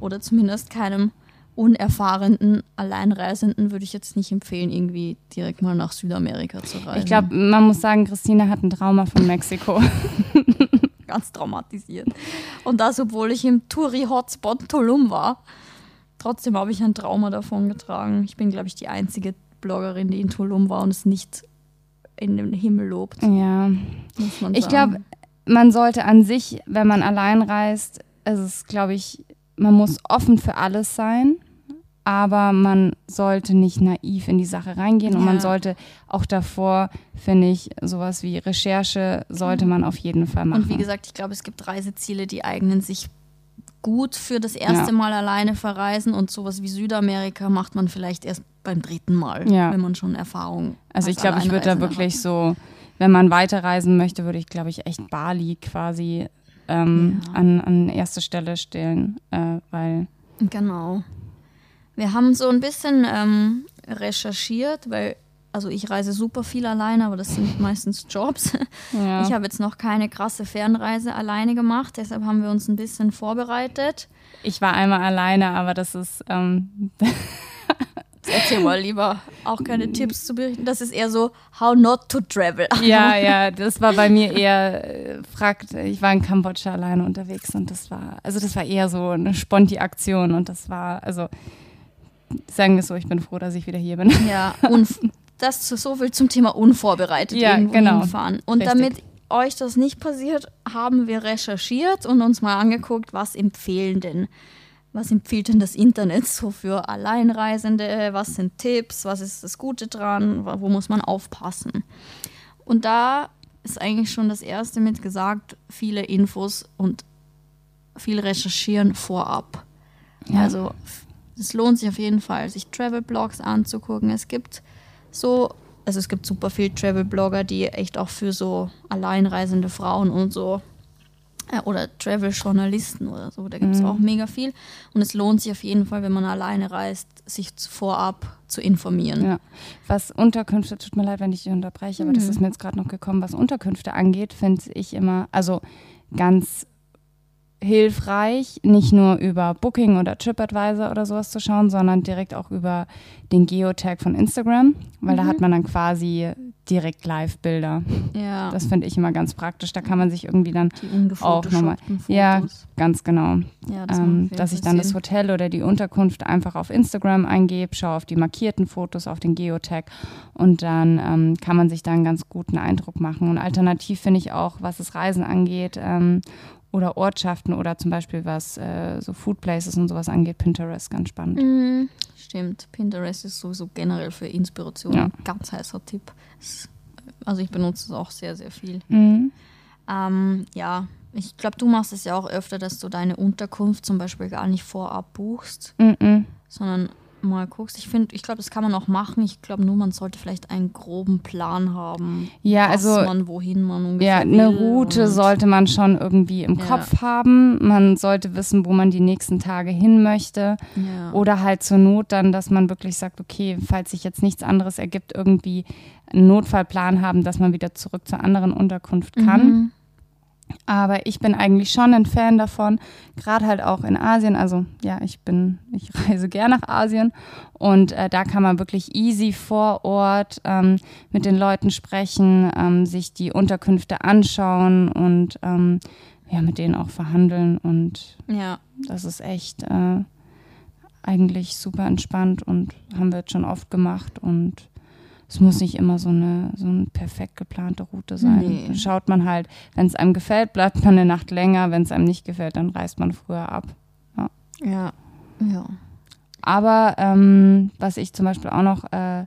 oder zumindest keinem unerfahrenen Alleinreisenden würde ich jetzt nicht empfehlen, irgendwie direkt mal nach Südamerika zu reisen. Ich glaube, man muss sagen, Christine hat ein Trauma von Mexiko. Ganz traumatisiert. Und das, obwohl ich im Touri-Hotspot Tulum war. Trotzdem habe ich ein Trauma davon getragen. Ich bin, glaube ich, die einzige Bloggerin, die in Tulum war und es nicht in den Himmel lobt. Ja. ich glaube, man sollte an sich, wenn man allein reist, es ist, glaube ich, man muss offen für alles sein, aber man sollte nicht naiv in die Sache reingehen ja. und man sollte auch davor, finde ich, sowas wie Recherche sollte man auf jeden Fall machen. Und wie gesagt, ich glaube, es gibt Reiseziele, die eignen sich gut für das erste ja. Mal alleine verreisen und sowas wie Südamerika macht man vielleicht erst beim dritten Mal, ja. wenn man schon Erfahrung hat. Also ich glaube, ich würde da wirklich so wenn man weiterreisen möchte, würde ich, glaube ich, echt Bali quasi ähm, ja. an, an erste Stelle stellen, äh, weil. Genau. Wir haben so ein bisschen ähm, recherchiert, weil, also ich reise super viel alleine, aber das sind meistens Jobs. Ja. Ich habe jetzt noch keine krasse Fernreise alleine gemacht, deshalb haben wir uns ein bisschen vorbereitet. Ich war einmal alleine, aber das ist. Ähm Erzähl mal lieber auch keine Tipps zu berichten. Das ist eher so, how not to travel. Ja, ja, das war bei mir eher, äh, fragt, ich war in Kambodscha alleine unterwegs und das war, also das war eher so eine Sponti-Aktion und das war, also sagen wir es so, ich bin froh, dass ich wieder hier bin. Ja, und das so viel zum Thema unvorbereitet ja, irgendwo genau. hinfahren. Und Richtig. damit euch das nicht passiert, haben wir recherchiert und uns mal angeguckt, was empfehlen denn was empfiehlt denn das Internet so für Alleinreisende? Was sind Tipps? Was ist das Gute dran? Wo muss man aufpassen? Und da ist eigentlich schon das Erste mit gesagt, viele Infos und viel recherchieren vorab. Ja. Also es lohnt sich auf jeden Fall, sich Travel-Blogs anzugucken. Es gibt so, also es gibt super viele Travel-Blogger, die echt auch für so alleinreisende Frauen und so oder Travel-Journalisten oder so. Da gibt es mhm. auch mega viel. Und es lohnt sich auf jeden Fall, wenn man alleine reist, sich vorab zu informieren. Ja. Was Unterkünfte, tut mir leid, wenn ich dich unterbreche, aber mhm. das ist mir jetzt gerade noch gekommen, was Unterkünfte angeht, finde ich immer, also ganz hilfreich, nicht nur über Booking oder TripAdvisor oder sowas zu schauen, sondern direkt auch über den Geotag von Instagram, weil mhm. da hat man dann quasi direkt Live-Bilder. Ja. Das finde ich immer ganz praktisch. Da kann man sich irgendwie dann auch nochmal. Ja, ganz genau. Ja, das ähm, dass ich dann das Hotel oder die Unterkunft einfach auf Instagram eingebe, schaue auf die markierten Fotos auf den Geotag und dann ähm, kann man sich da einen ganz guten Eindruck machen. Und alternativ finde ich auch, was das Reisen angeht, ähm, oder Ortschaften oder zum Beispiel was äh, so Food Places und sowas angeht, Pinterest ganz spannend. Mhm, stimmt, Pinterest ist sowieso generell für Inspiration ja. ein ganz heißer Tipp. Also ich benutze es auch sehr, sehr viel. Mhm. Ähm, ja, ich glaube, du machst es ja auch öfter, dass du deine Unterkunft zum Beispiel gar nicht vorab buchst, mhm. sondern mal guckst. Ich finde, ich glaube, das kann man auch machen. Ich glaube nur, man sollte vielleicht einen groben Plan haben, ja, also, man, wohin man ungefähr Ja, eine Route sollte man schon irgendwie im ja. Kopf haben. Man sollte wissen, wo man die nächsten Tage hin möchte. Ja. Oder halt zur Not dann, dass man wirklich sagt, okay, falls sich jetzt nichts anderes ergibt, irgendwie einen Notfallplan haben, dass man wieder zurück zur anderen Unterkunft kann. Mhm. Aber ich bin eigentlich schon ein Fan davon, gerade halt auch in Asien. Also ja, ich bin, ich reise gerne nach Asien und äh, da kann man wirklich easy vor Ort ähm, mit den Leuten sprechen, ähm, sich die Unterkünfte anschauen und ähm, ja, mit denen auch verhandeln. Und ja. das ist echt äh, eigentlich super entspannt und haben wir jetzt schon oft gemacht und es muss nicht immer so eine, so eine perfekt geplante Route sein. Nee. Schaut man halt, wenn es einem gefällt, bleibt man eine Nacht länger. Wenn es einem nicht gefällt, dann reist man früher ab. Ja. Ja. ja. Aber ähm, was ich zum Beispiel auch noch äh,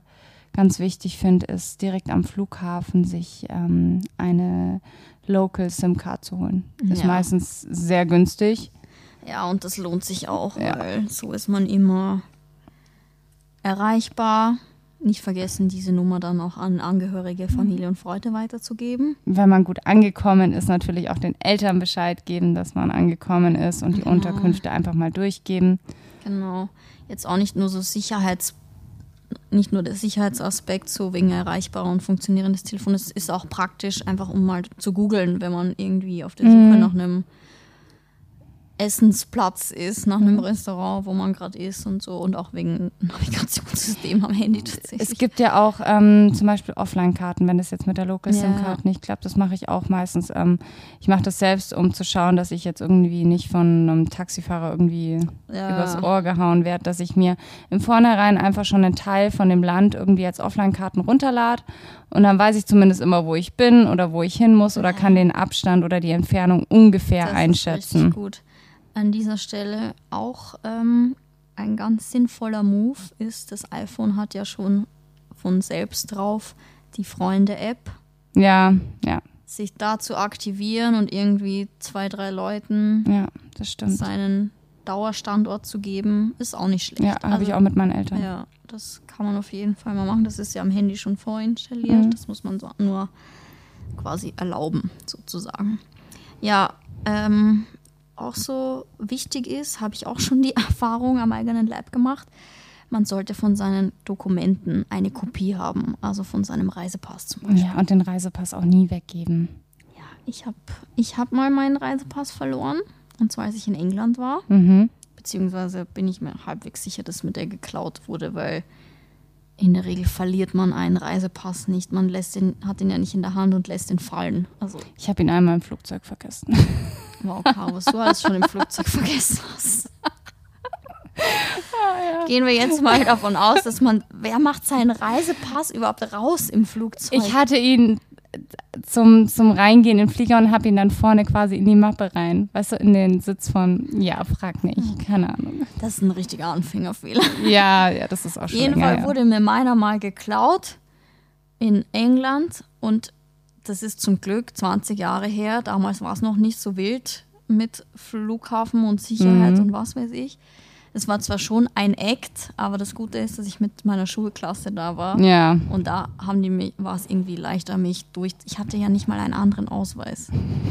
ganz wichtig finde, ist direkt am Flughafen sich ähm, eine Local SIM-Card zu holen. Ist ja. meistens sehr günstig. Ja, und das lohnt sich auch, ja. weil so ist man immer erreichbar. Nicht vergessen, diese Nummer dann auch an Angehörige, Familie und Freunde weiterzugeben. Wenn man gut angekommen ist, natürlich auch den Eltern Bescheid geben, dass man angekommen ist und die genau. Unterkünfte einfach mal durchgeben. Genau. Jetzt auch nicht nur so Sicherheits nicht nur der Sicherheitsaspekt, so wegen erreichbarer und funktionierendes Telefon, es ist auch praktisch, einfach um mal zu googeln, wenn man irgendwie auf der Suche mhm. nach einem Essensplatz ist nach einem mhm. Restaurant, wo man gerade ist und so und auch wegen Navigationssystem am Handy tatsächlich. Es gibt ja auch ähm, zum Beispiel Offline-Karten, wenn das jetzt mit der Local SIM-Card ja. nicht klappt. Das mache ich auch meistens. Ähm, ich mache das selbst, um zu schauen, dass ich jetzt irgendwie nicht von einem Taxifahrer irgendwie ja. übers Ohr gehauen werde, dass ich mir im Vornherein einfach schon einen Teil von dem Land irgendwie als Offline-Karten runterlade und dann weiß ich zumindest immer, wo ich bin oder wo ich hin muss oder kann den Abstand oder die Entfernung ungefähr das einschätzen. Ist richtig gut an dieser Stelle auch ähm, ein ganz sinnvoller Move ist, das iPhone hat ja schon von selbst drauf die Freunde-App. Ja, ja. Sich da zu aktivieren und irgendwie zwei, drei Leuten ja, das stimmt. seinen Dauerstandort zu geben, ist auch nicht schlecht. Ja, habe also, ich auch mit meinen Eltern. Ja, das kann man auf jeden Fall mal machen. Das ist ja am Handy schon vorinstalliert. Mhm. Das muss man so nur quasi erlauben, sozusagen. Ja, ähm, auch so wichtig ist, habe ich auch schon die Erfahrung am eigenen Leib gemacht. Man sollte von seinen Dokumenten eine Kopie haben, also von seinem Reisepass zum Beispiel. Ja, und den Reisepass auch nie weggeben. Ja, ich habe ich hab mal meinen Reisepass verloren, und zwar als ich in England war. Mhm. Beziehungsweise bin ich mir halbwegs sicher, dass mir der geklaut wurde, weil in der Regel verliert man einen Reisepass nicht. Man lässt den, hat ihn ja nicht in der Hand und lässt ihn fallen. Also ich habe ihn einmal im Flugzeug vergessen. Wow, Caro, was du alles schon im Flugzeug vergessen hast. Ah, ja. Gehen wir jetzt mal davon aus, dass man, wer macht seinen Reisepass überhaupt raus im Flugzeug? Ich hatte ihn zum, zum Reingehen in den Flieger und habe ihn dann vorne quasi in die Mappe rein. Weißt du, in den Sitz von, ja, frag nicht, hm. keine Ahnung. Das ist ein richtiger Anfängerfehler. Ja, ja, das ist auch schon. Auf jeden Fall ja. wurde mir meiner mal geklaut in England und das ist zum Glück 20 Jahre her. Damals war es noch nicht so wild mit Flughafen und Sicherheit mhm. und was weiß ich. Es war zwar schon ein Act, aber das Gute ist, dass ich mit meiner Schulklasse da war. Ja. Und da haben die mich, war es irgendwie leichter, mich durch. Ich hatte ja nicht mal einen anderen Ausweis.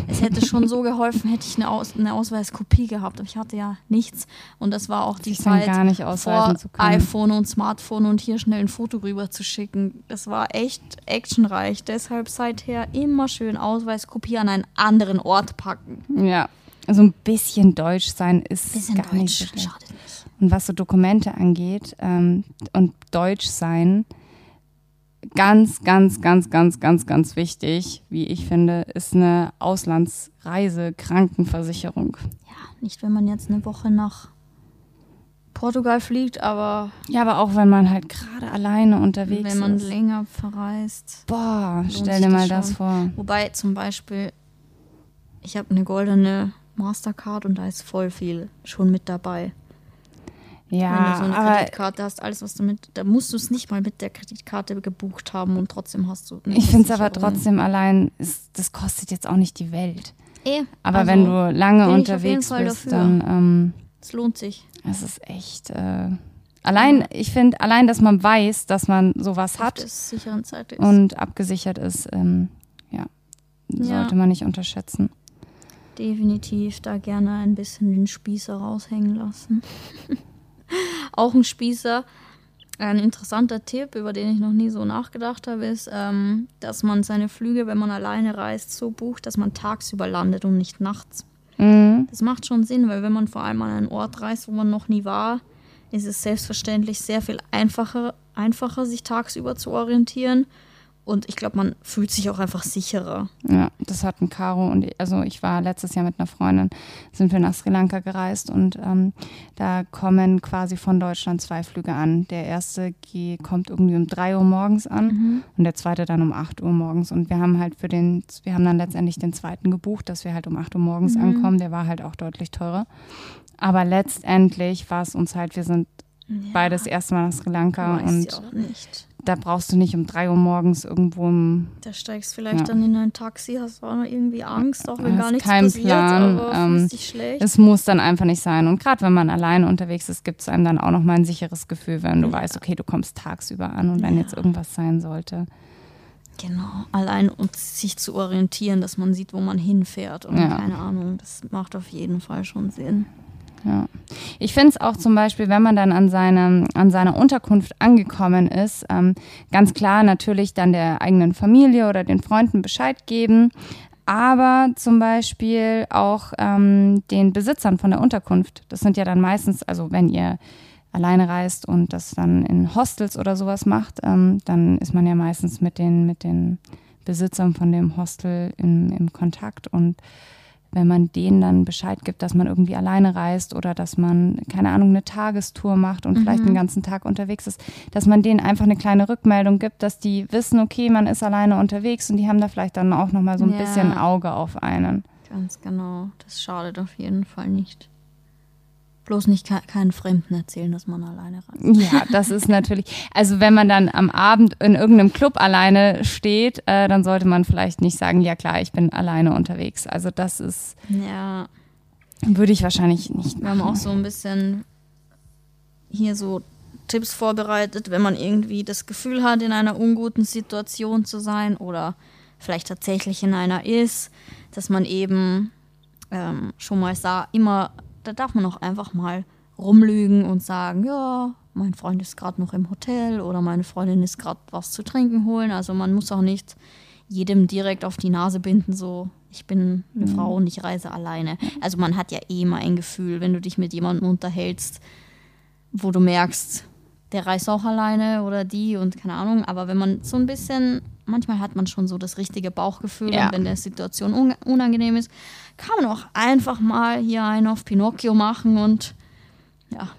Es hätte schon so geholfen, hätte ich eine, Aus, eine Ausweiskopie gehabt, aber ich hatte ja nichts. Und das war auch die Zeit gar nicht vor iPhone und Smartphone und hier schnell ein Foto rüber zu schicken. Das war echt actionreich. Deshalb seither immer schön Ausweiskopie an einen anderen Ort packen. Ja. Also ein bisschen Deutsch sein ist bisschen gar Deutsch, nicht so schlecht. Und was so Dokumente angeht ähm, und Deutsch sein, ganz, ganz, ganz, ganz, ganz, ganz wichtig, wie ich finde, ist eine Auslandsreise, Krankenversicherung. Ja, nicht wenn man jetzt eine Woche nach Portugal fliegt, aber. Ja, aber auch wenn man halt gerade alleine unterwegs ist. Wenn man ist. länger verreist. Boah, stell dir mal das, das vor. Wobei zum Beispiel, ich habe eine goldene Mastercard und da ist voll viel schon mit dabei. Ja, Wenn du so eine Kreditkarte hast, alles was damit, da musst du es nicht mal mit der Kreditkarte gebucht haben und trotzdem hast du. Ich finde es aber trotzdem allein, ist, das kostet jetzt auch nicht die Welt. Eh, aber also wenn du lange unterwegs bist, dafür. dann. Ähm, es lohnt sich. Es ist echt. Äh, allein, ich finde, allein, dass man weiß, dass man sowas hat Zeit ist. und abgesichert ist, ähm, ja, sollte ja. man nicht unterschätzen definitiv da gerne ein bisschen den Spießer raushängen lassen. Auch ein Spießer. Ein interessanter Tipp, über den ich noch nie so nachgedacht habe, ist, ähm, dass man seine Flüge, wenn man alleine reist, so bucht, dass man tagsüber landet und nicht nachts. Mhm. Das macht schon Sinn, weil wenn man vor allem an einen Ort reist, wo man noch nie war, ist es selbstverständlich sehr viel einfacher, einfacher sich tagsüber zu orientieren und ich glaube, man fühlt sich auch einfach sicherer. Ja, das hatten Caro und ich, also ich war letztes Jahr mit einer Freundin, sind wir nach Sri Lanka gereist und ähm, da kommen quasi von Deutschland zwei Flüge an. Der erste kommt irgendwie um 3 Uhr morgens an mhm. und der zweite dann um 8 Uhr morgens. Und wir haben halt für den, wir haben dann letztendlich den zweiten gebucht, dass wir halt um 8 Uhr morgens mhm. ankommen. Der war halt auch deutlich teurer. Aber letztendlich war es uns halt, wir sind ja. beides erstmal nach Sri Lanka und da brauchst du nicht um drei Uhr morgens irgendwo im. Da steigst vielleicht ja. dann in ein Taxi, hast auch noch irgendwie Angst, auch wenn hast gar nichts keinen passiert, Plan. aber ähm, schlecht. Es muss dann einfach nicht sein. Und gerade wenn man alleine unterwegs ist, gibt es einem dann auch noch mal ein sicheres Gefühl, wenn du ja. weißt, okay, du kommst tagsüber an und wenn jetzt irgendwas sein sollte. Genau, allein um sich zu orientieren, dass man sieht, wo man hinfährt und keine Ahnung, das macht auf jeden Fall schon Sinn. Ja. Ich finde es auch zum Beispiel, wenn man dann an, seine, an seiner Unterkunft angekommen ist, ähm, ganz klar natürlich dann der eigenen Familie oder den Freunden Bescheid geben, aber zum Beispiel auch ähm, den Besitzern von der Unterkunft. Das sind ja dann meistens, also wenn ihr alleine reist und das dann in Hostels oder sowas macht, ähm, dann ist man ja meistens mit den, mit den Besitzern von dem Hostel im, im Kontakt und wenn man denen dann Bescheid gibt, dass man irgendwie alleine reist oder dass man, keine Ahnung, eine Tagestour macht und mhm. vielleicht den ganzen Tag unterwegs ist, dass man denen einfach eine kleine Rückmeldung gibt, dass die wissen, okay, man ist alleine unterwegs und die haben da vielleicht dann auch nochmal so ein ja. bisschen Auge auf einen. Ganz genau. Das schadet auf jeden Fall nicht. Bloß nicht keinen Fremden erzählen, dass man alleine reist. Ja, das ist natürlich. Also wenn man dann am Abend in irgendeinem Club alleine steht, äh, dann sollte man vielleicht nicht sagen, ja klar, ich bin alleine unterwegs. Also das ist. Ja. Würde ich wahrscheinlich nicht. Wir machen. haben auch so ein bisschen hier so Tipps vorbereitet, wenn man irgendwie das Gefühl hat, in einer unguten Situation zu sein oder vielleicht tatsächlich in einer ist, dass man eben ähm, schon mal sah, immer da darf man auch einfach mal rumlügen und sagen, ja, mein Freund ist gerade noch im Hotel oder meine Freundin ist gerade was zu trinken holen. Also man muss auch nicht jedem direkt auf die Nase binden, so ich bin eine mhm. Frau und ich reise alleine. Also man hat ja eh mal ein Gefühl, wenn du dich mit jemandem unterhältst, wo du merkst, der reist auch alleine oder die und keine Ahnung. Aber wenn man so ein bisschen, manchmal hat man schon so das richtige Bauchgefühl ja. wenn der Situation unangenehm ist, kann man auch einfach mal hier einen auf Pinocchio machen und ja,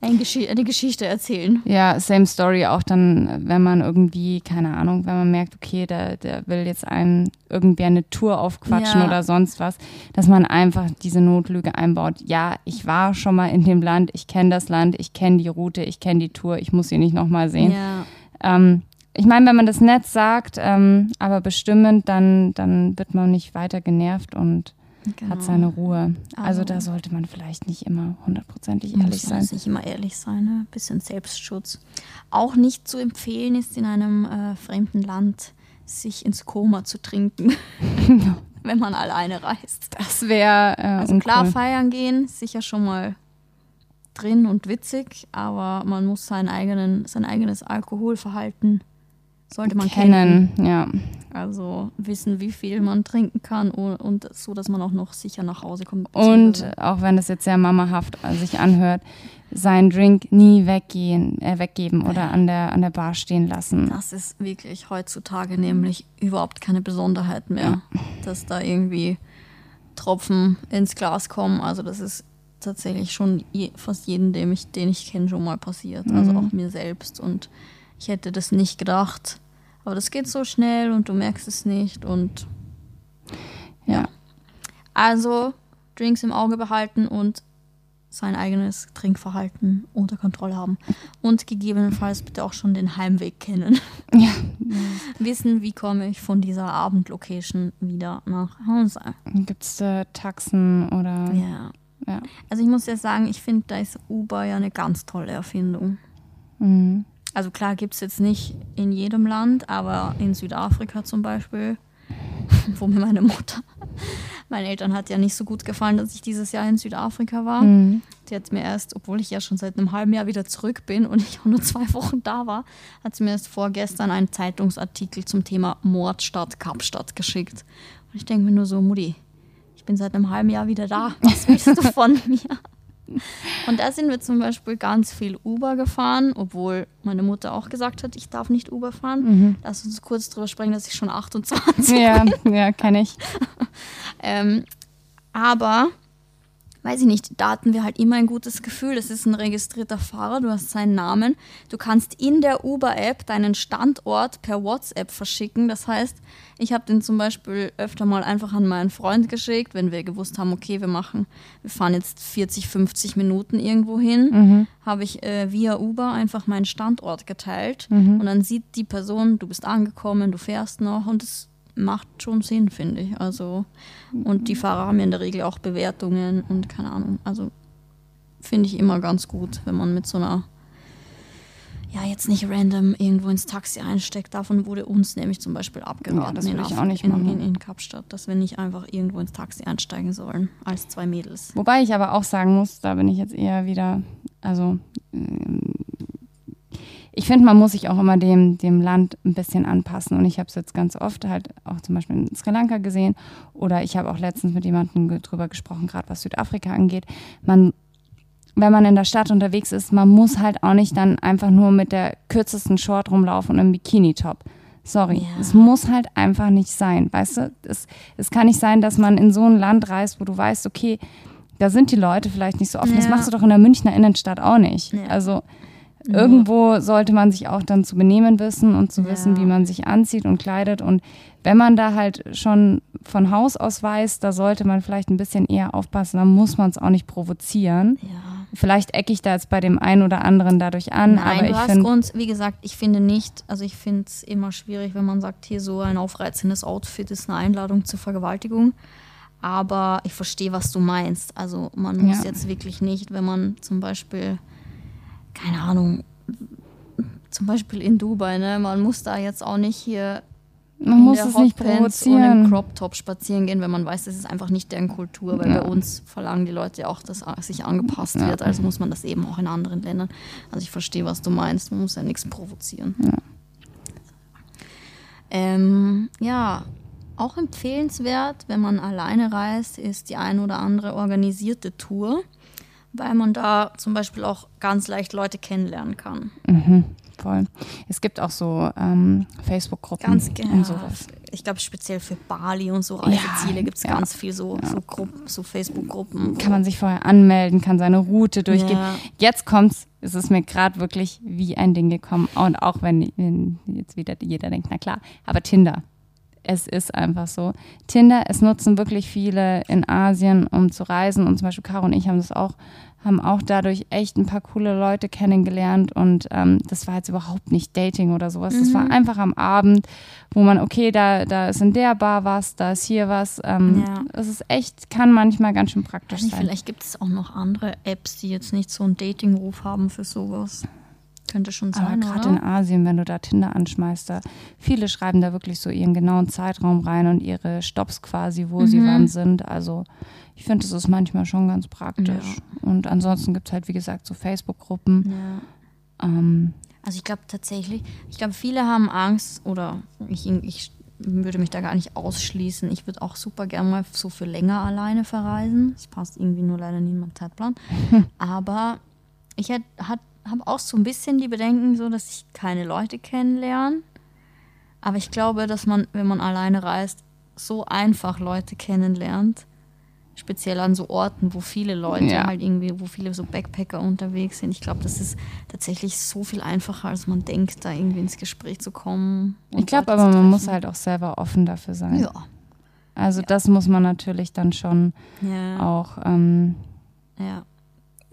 eine, Gesch eine Geschichte erzählen. Ja, same story auch dann, wenn man irgendwie, keine Ahnung, wenn man merkt, okay, der, der will jetzt einem irgendwie eine Tour aufquatschen ja. oder sonst was, dass man einfach diese Notlüge einbaut. Ja, ich war schon mal in dem Land, ich kenne das Land, ich kenne die Route, ich kenne die Tour, ich muss sie nicht nochmal sehen. Ja. Ähm, ich meine, wenn man das nett sagt, ähm, aber bestimmend, dann, dann wird man nicht weiter genervt und genau. hat seine Ruhe. Also, also, da sollte man vielleicht nicht immer hundertprozentig ehrlich sein. Muss nicht immer ehrlich sein, ne? bisschen Selbstschutz. Auch nicht zu empfehlen ist in einem äh, fremden Land sich ins Koma zu trinken, wenn man alleine reist. Das wäre äh, also uncool. klar feiern gehen, sicher schon mal drin und witzig, aber man muss sein, eigenen, sein eigenes Alkoholverhalten sollte man kennen. kennen. Ja. Also wissen, wie viel man trinken kann und so, dass man auch noch sicher nach Hause kommt. Und auch wenn das jetzt sehr mamahaft sich anhört, seinen Drink nie weggehen, äh, weggeben oder an der, an der Bar stehen lassen. Das ist wirklich heutzutage nämlich überhaupt keine Besonderheit mehr, ja. dass da irgendwie Tropfen ins Glas kommen. Also das ist tatsächlich schon je, fast jeden, den ich, den ich kenne, schon mal passiert. Also mhm. Also auch mir selbst. Und ich hätte das nicht gedacht, aber das geht so schnell und du merkst es nicht und ja. Also Drinks im Auge behalten und sein eigenes Trinkverhalten unter Kontrolle haben. Und gegebenenfalls bitte auch schon den Heimweg kennen. Ja. Wissen, wie komme ich von dieser Abendlocation wieder nach Hause. Gibt es da Taxen oder. Ja. ja. Also ich muss ja sagen, ich finde, da ist Uber ja eine ganz tolle Erfindung. Mhm. Also klar gibt es jetzt nicht in jedem Land, aber in Südafrika zum Beispiel, wo mir meine Mutter, meine Eltern hat ja nicht so gut gefallen, dass ich dieses Jahr in Südafrika war. Mhm. Die hat mir erst, obwohl ich ja schon seit einem halben Jahr wieder zurück bin und ich auch nur zwei Wochen da war, hat sie mir erst vorgestern einen Zeitungsartikel zum Thema Mordstadt Kapstadt geschickt. Und ich denke mir nur so, Mutti, ich bin seit einem halben Jahr wieder da. Was willst du von mir? Und da sind wir zum Beispiel ganz viel Uber gefahren, obwohl meine Mutter auch gesagt hat, ich darf nicht Uber fahren. Mhm. Lass uns kurz drüber sprechen, dass ich schon 28 ja, bin. Ja, kenne ich. ähm, aber weiß ich nicht, da hatten wir halt immer ein gutes Gefühl. Es ist ein registrierter Fahrer, du hast seinen Namen. Du kannst in der Uber-App deinen Standort per WhatsApp verschicken. Das heißt, ich habe den zum Beispiel öfter mal einfach an meinen Freund geschickt, wenn wir gewusst haben, okay, wir machen, wir fahren jetzt 40, 50 Minuten irgendwo hin, mhm. habe ich äh, via Uber einfach meinen Standort geteilt mhm. und dann sieht die Person, du bist angekommen, du fährst noch und es macht schon Sinn, finde ich. Also, und die Fahrer haben ja in der Regel auch Bewertungen und keine Ahnung. Also finde ich immer ganz gut, wenn man mit so einer, ja, jetzt nicht random irgendwo ins Taxi einsteckt. Davon wurde uns nämlich zum Beispiel abgeraten ja, das in, ich auch nicht in, in, in, Kapstadt, dass wir nicht einfach irgendwo ins Taxi einsteigen sollen als zwei Mädels. Wobei ich aber auch sagen muss, da bin ich jetzt eher wieder, also ähm, ich finde, man muss sich auch immer dem, dem Land ein bisschen anpassen. Und ich habe es jetzt ganz oft halt auch zum Beispiel in Sri Lanka gesehen oder ich habe auch letztens mit jemandem drüber gesprochen, gerade was Südafrika angeht. Man, wenn man in der Stadt unterwegs ist, man muss halt auch nicht dann einfach nur mit der kürzesten Short rumlaufen und im Bikini-Top. Sorry, ja. es muss halt einfach nicht sein. Weißt du, es, es kann nicht sein, dass man in so ein Land reist, wo du weißt, okay, da sind die Leute vielleicht nicht so offen. Ja. Das machst du doch in der Münchner Innenstadt auch nicht. Ja. Also Mhm. Irgendwo sollte man sich auch dann zu benehmen wissen und zu ja. wissen, wie man sich anzieht und kleidet. Und wenn man da halt schon von Haus aus weiß, da sollte man vielleicht ein bisschen eher aufpassen, dann muss man es auch nicht provozieren. Ja. Vielleicht ecke ich da jetzt bei dem einen oder anderen dadurch an. Nein, aber du ich hast uns, wie gesagt, ich finde nicht, also ich finde es immer schwierig, wenn man sagt, hier so ein aufreizendes Outfit ist eine Einladung zur Vergewaltigung. Aber ich verstehe, was du meinst. Also man muss ja. jetzt wirklich nicht, wenn man zum Beispiel keine Ahnung, zum Beispiel in Dubai, ne? Man muss da jetzt auch nicht hier man muss es nicht provozieren. und im Crop Top spazieren gehen, wenn man weiß, das ist einfach nicht deren Kultur, weil ja. bei uns verlangen die Leute auch, dass sich angepasst ja. wird. Also muss man das eben auch in anderen Ländern. Also ich verstehe, was du meinst. Man muss ja nichts provozieren. Ja, ähm, ja auch empfehlenswert, wenn man alleine reist, ist die ein oder andere organisierte Tour weil man da zum Beispiel auch ganz leicht Leute kennenlernen kann. Mhm, voll. Es gibt auch so ähm, Facebook-Gruppen ganz genau. und sowas. Ich glaube, speziell für Bali und so Reiseziele ja, gibt es ja, ganz viel so, ja. so, so Facebook-Gruppen. Kann man sich vorher anmelden, kann seine Route durchgehen. Jetzt kommt's, es ist mir gerade wirklich wie ein Ding gekommen. Und auch wenn, wenn jetzt wieder jeder denkt, na klar, aber Tinder es ist einfach so. Tinder, es nutzen wirklich viele in Asien, um zu reisen. Und zum Beispiel Caro und ich haben das auch, haben auch dadurch echt ein paar coole Leute kennengelernt. Und ähm, das war jetzt überhaupt nicht Dating oder sowas. Mhm. Das war mhm. einfach am Abend, wo man, okay, da, da ist in der Bar was, da ist hier was. Ähm, ja. Das ist echt, kann manchmal ganz schön praktisch nicht, sein. Vielleicht gibt es auch noch andere Apps, die jetzt nicht so einen Datingruf haben für sowas. Könnte schon sein. Aber gerade in Asien, wenn du da Tinder anschmeißt, da viele schreiben da wirklich so ihren genauen Zeitraum rein und ihre Stops quasi, wo mhm. sie wann sind. Also ich finde, das ist manchmal schon ganz praktisch. Ja. Und ansonsten gibt es halt, wie gesagt, so Facebook-Gruppen. Ja. Ähm, also ich glaube tatsächlich, ich glaube, viele haben Angst oder ich, ich würde mich da gar nicht ausschließen. Ich würde auch super gerne mal so für länger alleine verreisen. Das passt irgendwie nur leider nicht in meinen Zeitplan. Aber ich hätte, hat, habe auch so ein bisschen die Bedenken, so dass ich keine Leute kennenlerne. Aber ich glaube, dass man, wenn man alleine reist, so einfach Leute kennenlernt. Speziell an so Orten, wo viele Leute ja. halt irgendwie, wo viele so Backpacker unterwegs sind. Ich glaube, das ist tatsächlich so viel einfacher, als man denkt, da irgendwie ins Gespräch zu kommen. Ich glaube aber, man muss halt auch selber offen dafür sein. Ja. Also ja. das muss man natürlich dann schon ja. auch. Ähm, ja.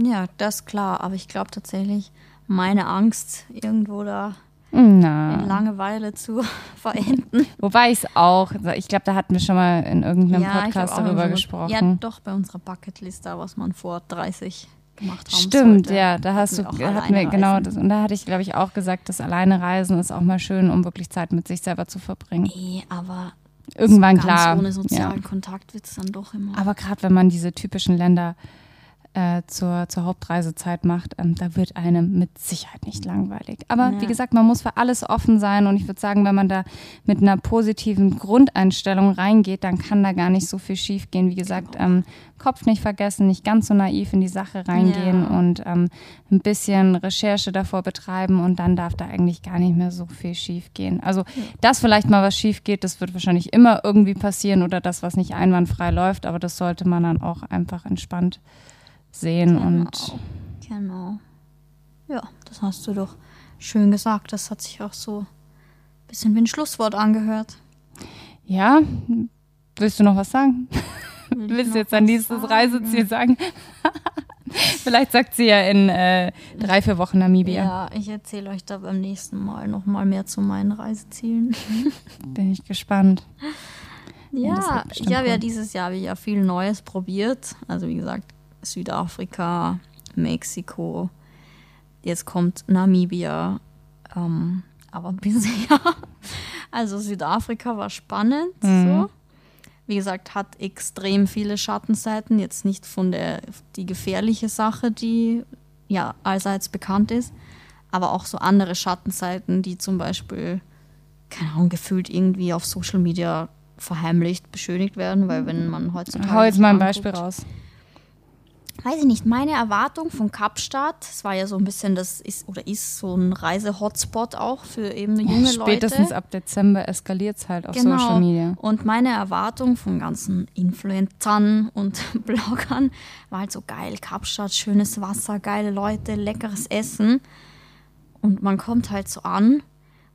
Ja, das klar, aber ich glaube tatsächlich, meine Angst, irgendwo da Na. in Langeweile zu verenden. Wobei ich es auch, ich glaube, da hatten wir schon mal in irgendeinem ja, Podcast darüber so, gesprochen. Ja, doch, bei unserer Bucketlist da, was man vor 30 gemacht haben Stimmt, sollte. ja, da hast du, hatten wir, genau, das, und da hatte ich, glaube ich, auch gesagt, das alleine Reisen ist auch mal schön, um wirklich Zeit mit sich selber zu verbringen. Nee, aber irgendwann so klar. Ohne sozialen ja. Kontakt wird es dann doch immer. Aber gerade wenn man diese typischen Länder äh, zur, zur Hauptreisezeit macht, ähm, da wird einem mit Sicherheit nicht langweilig. Aber ja. wie gesagt, man muss für alles offen sein und ich würde sagen, wenn man da mit einer positiven Grundeinstellung reingeht, dann kann da gar nicht so viel schief gehen. Wie gesagt, genau. ähm, Kopf nicht vergessen, nicht ganz so naiv in die Sache reingehen ja. und ähm, ein bisschen Recherche davor betreiben und dann darf da eigentlich gar nicht mehr so viel schief gehen. Also, dass vielleicht mal was schief geht, das wird wahrscheinlich immer irgendwie passieren oder das, was nicht einwandfrei läuft, aber das sollte man dann auch einfach entspannt sehen genau. und. Genau. Ja, das hast du doch schön gesagt. Das hat sich auch so ein bisschen wie ein Schlusswort angehört. Ja, willst du noch was sagen? Will willst du jetzt dein nächstes sagen? Reiseziel sagen? Vielleicht sagt sie ja in äh, drei, vier Wochen Namibia. Ja, ich erzähle euch da beim nächsten Mal noch mal mehr zu meinen Reisezielen. Bin ich gespannt. Ja, ich habe ja dieses Jahr ja viel Neues probiert. Also wie gesagt, Südafrika, Mexiko, jetzt kommt Namibia. Ähm, aber bisher, also Südafrika war spannend. Mhm. So. Wie gesagt, hat extrem viele Schattenseiten. Jetzt nicht von der die gefährliche Sache, die ja allseits bekannt ist, aber auch so andere Schattenseiten, die zum Beispiel, keine Ahnung, gefühlt irgendwie auf Social Media verheimlicht, beschönigt werden, weil wenn man heutzutage. Hau jetzt mal ein Beispiel raus weiß ich nicht, meine Erwartung von Kapstadt, es war ja so ein bisschen, das ist oder ist so ein Reise-Hotspot auch für eben junge ja, Leute. Spätestens ab Dezember eskaliert es halt auf genau. Social Media. Und meine Erwartung von ganzen Influencern und Bloggern war halt so geil, Kapstadt, schönes Wasser, geile Leute, leckeres Essen. Und man kommt halt so an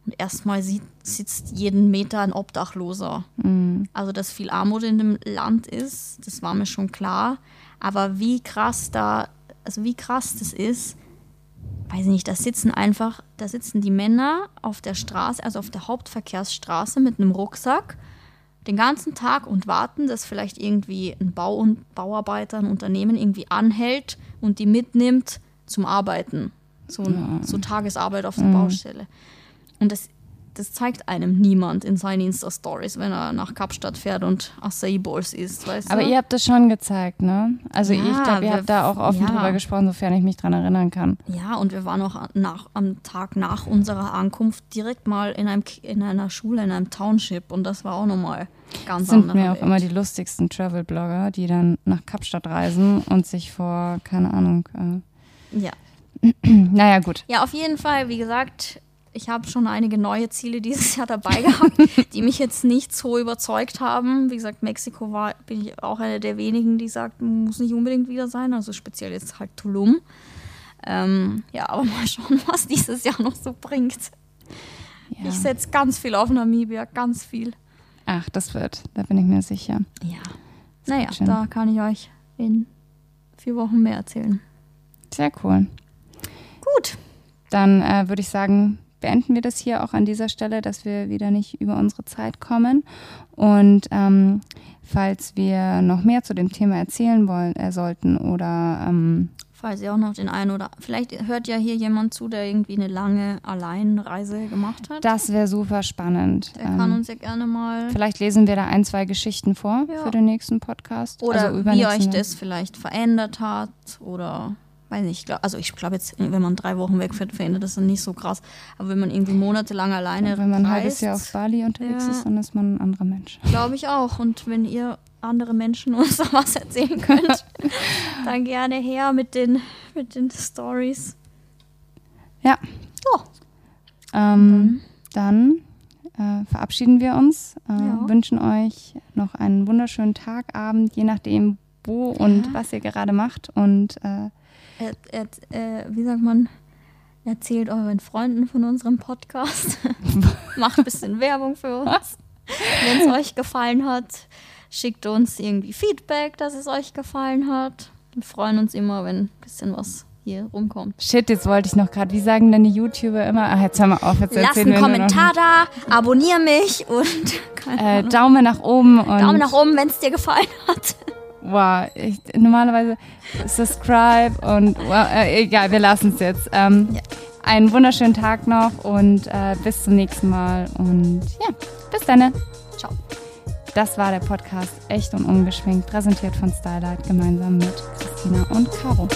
und erstmal sitzt jeden Meter ein Obdachloser. Mhm. Also, dass viel Armut in dem Land ist, das war mir schon klar. Aber wie krass da, also wie krass das ist, weiß ich nicht, da sitzen einfach, da sitzen die Männer auf der Straße, also auf der Hauptverkehrsstraße mit einem Rucksack den ganzen Tag und warten, dass vielleicht irgendwie ein Bau und Bauarbeiter, ein Unternehmen irgendwie anhält und die mitnimmt zum Arbeiten. So, ja. so Tagesarbeit auf der mhm. Baustelle. Und das das zeigt einem niemand in seinen Insta-Stories, wenn er nach Kapstadt fährt und Acai Bowls isst, weißt Aber du? ihr habt das schon gezeigt, ne? Also ja, ich glaube, ihr habt da auch offen ja. drüber gesprochen, sofern ich mich dran erinnern kann. Ja, und wir waren auch nach, am Tag nach unserer Ankunft direkt mal in, einem, in einer Schule, in einem Township und das war auch nochmal ganz Das sind mir auch immer die lustigsten Travel-Blogger, die dann nach Kapstadt reisen und sich vor, keine Ahnung... Äh, ja. naja, gut. Ja, auf jeden Fall, wie gesagt, ich habe schon einige neue Ziele dieses Jahr dabei gehabt, die mich jetzt nicht so überzeugt haben. Wie gesagt, Mexiko war, bin ich auch eine der wenigen, die sagt, muss nicht unbedingt wieder sein. Also speziell jetzt halt Tulum. Ähm, ja, aber mal schauen, was dieses Jahr noch so bringt. Ja. Ich setze ganz viel auf Namibia, ganz viel. Ach, das wird, da bin ich mir sicher. Ja. Das naja, da kann ich euch in vier Wochen mehr erzählen. Sehr cool. Gut. Dann äh, würde ich sagen, beenden wir das hier auch an dieser Stelle, dass wir wieder nicht über unsere Zeit kommen. Und ähm, falls wir noch mehr zu dem Thema erzählen wollen, äh, sollten oder ähm, falls ihr auch noch den einen oder vielleicht hört ja hier jemand zu, der irgendwie eine lange Alleinreise gemacht hat. Das wäre super spannend. Der ähm, kann uns ja gerne mal. Vielleicht lesen wir da ein, zwei Geschichten vor ja. für den nächsten Podcast. Oder also wie euch das vielleicht verändert hat oder weiß nicht, also ich glaube jetzt, wenn man drei Wochen wegfährt, verändert das dann nicht so krass. Aber wenn man irgendwie monatelang alleine ja, Wenn man ein halbes Jahr auf Bali unterwegs ja, ist, dann ist man ein anderer Mensch. Glaube ich auch. Und wenn ihr andere Menschen uns da was erzählen könnt, dann gerne her mit den, mit den Stories. Ja. Oh. Ähm, dann äh, verabschieden wir uns, äh, ja. wünschen euch noch einen wunderschönen Tag, Abend, je nachdem, wo und was ihr gerade macht. Und äh, er, er, äh, wie sagt man, erzählt euren Freunden von unserem Podcast. Macht ein bisschen Werbung für uns. Wenn es euch gefallen hat, schickt uns irgendwie Feedback, dass es euch gefallen hat. Wir freuen uns immer, wenn ein bisschen was hier rumkommt. Shit, jetzt wollte ich noch gerade, wie sagen denn die YouTuber immer? Ach, jetzt hör mal auf, jetzt Lass einen Kommentar da, abonnier mich und äh, Daumen nach oben. Und Daumen nach oben, wenn es dir gefallen hat wow, ich, normalerweise subscribe und wow, äh, egal, wir lassen es jetzt. Ähm, ja. Einen wunderschönen Tag noch und äh, bis zum nächsten Mal und ja, bis dann. Ciao. Das war der Podcast Echt und Ungeschminkt, präsentiert von Starlight gemeinsam mit. Christina und Caro.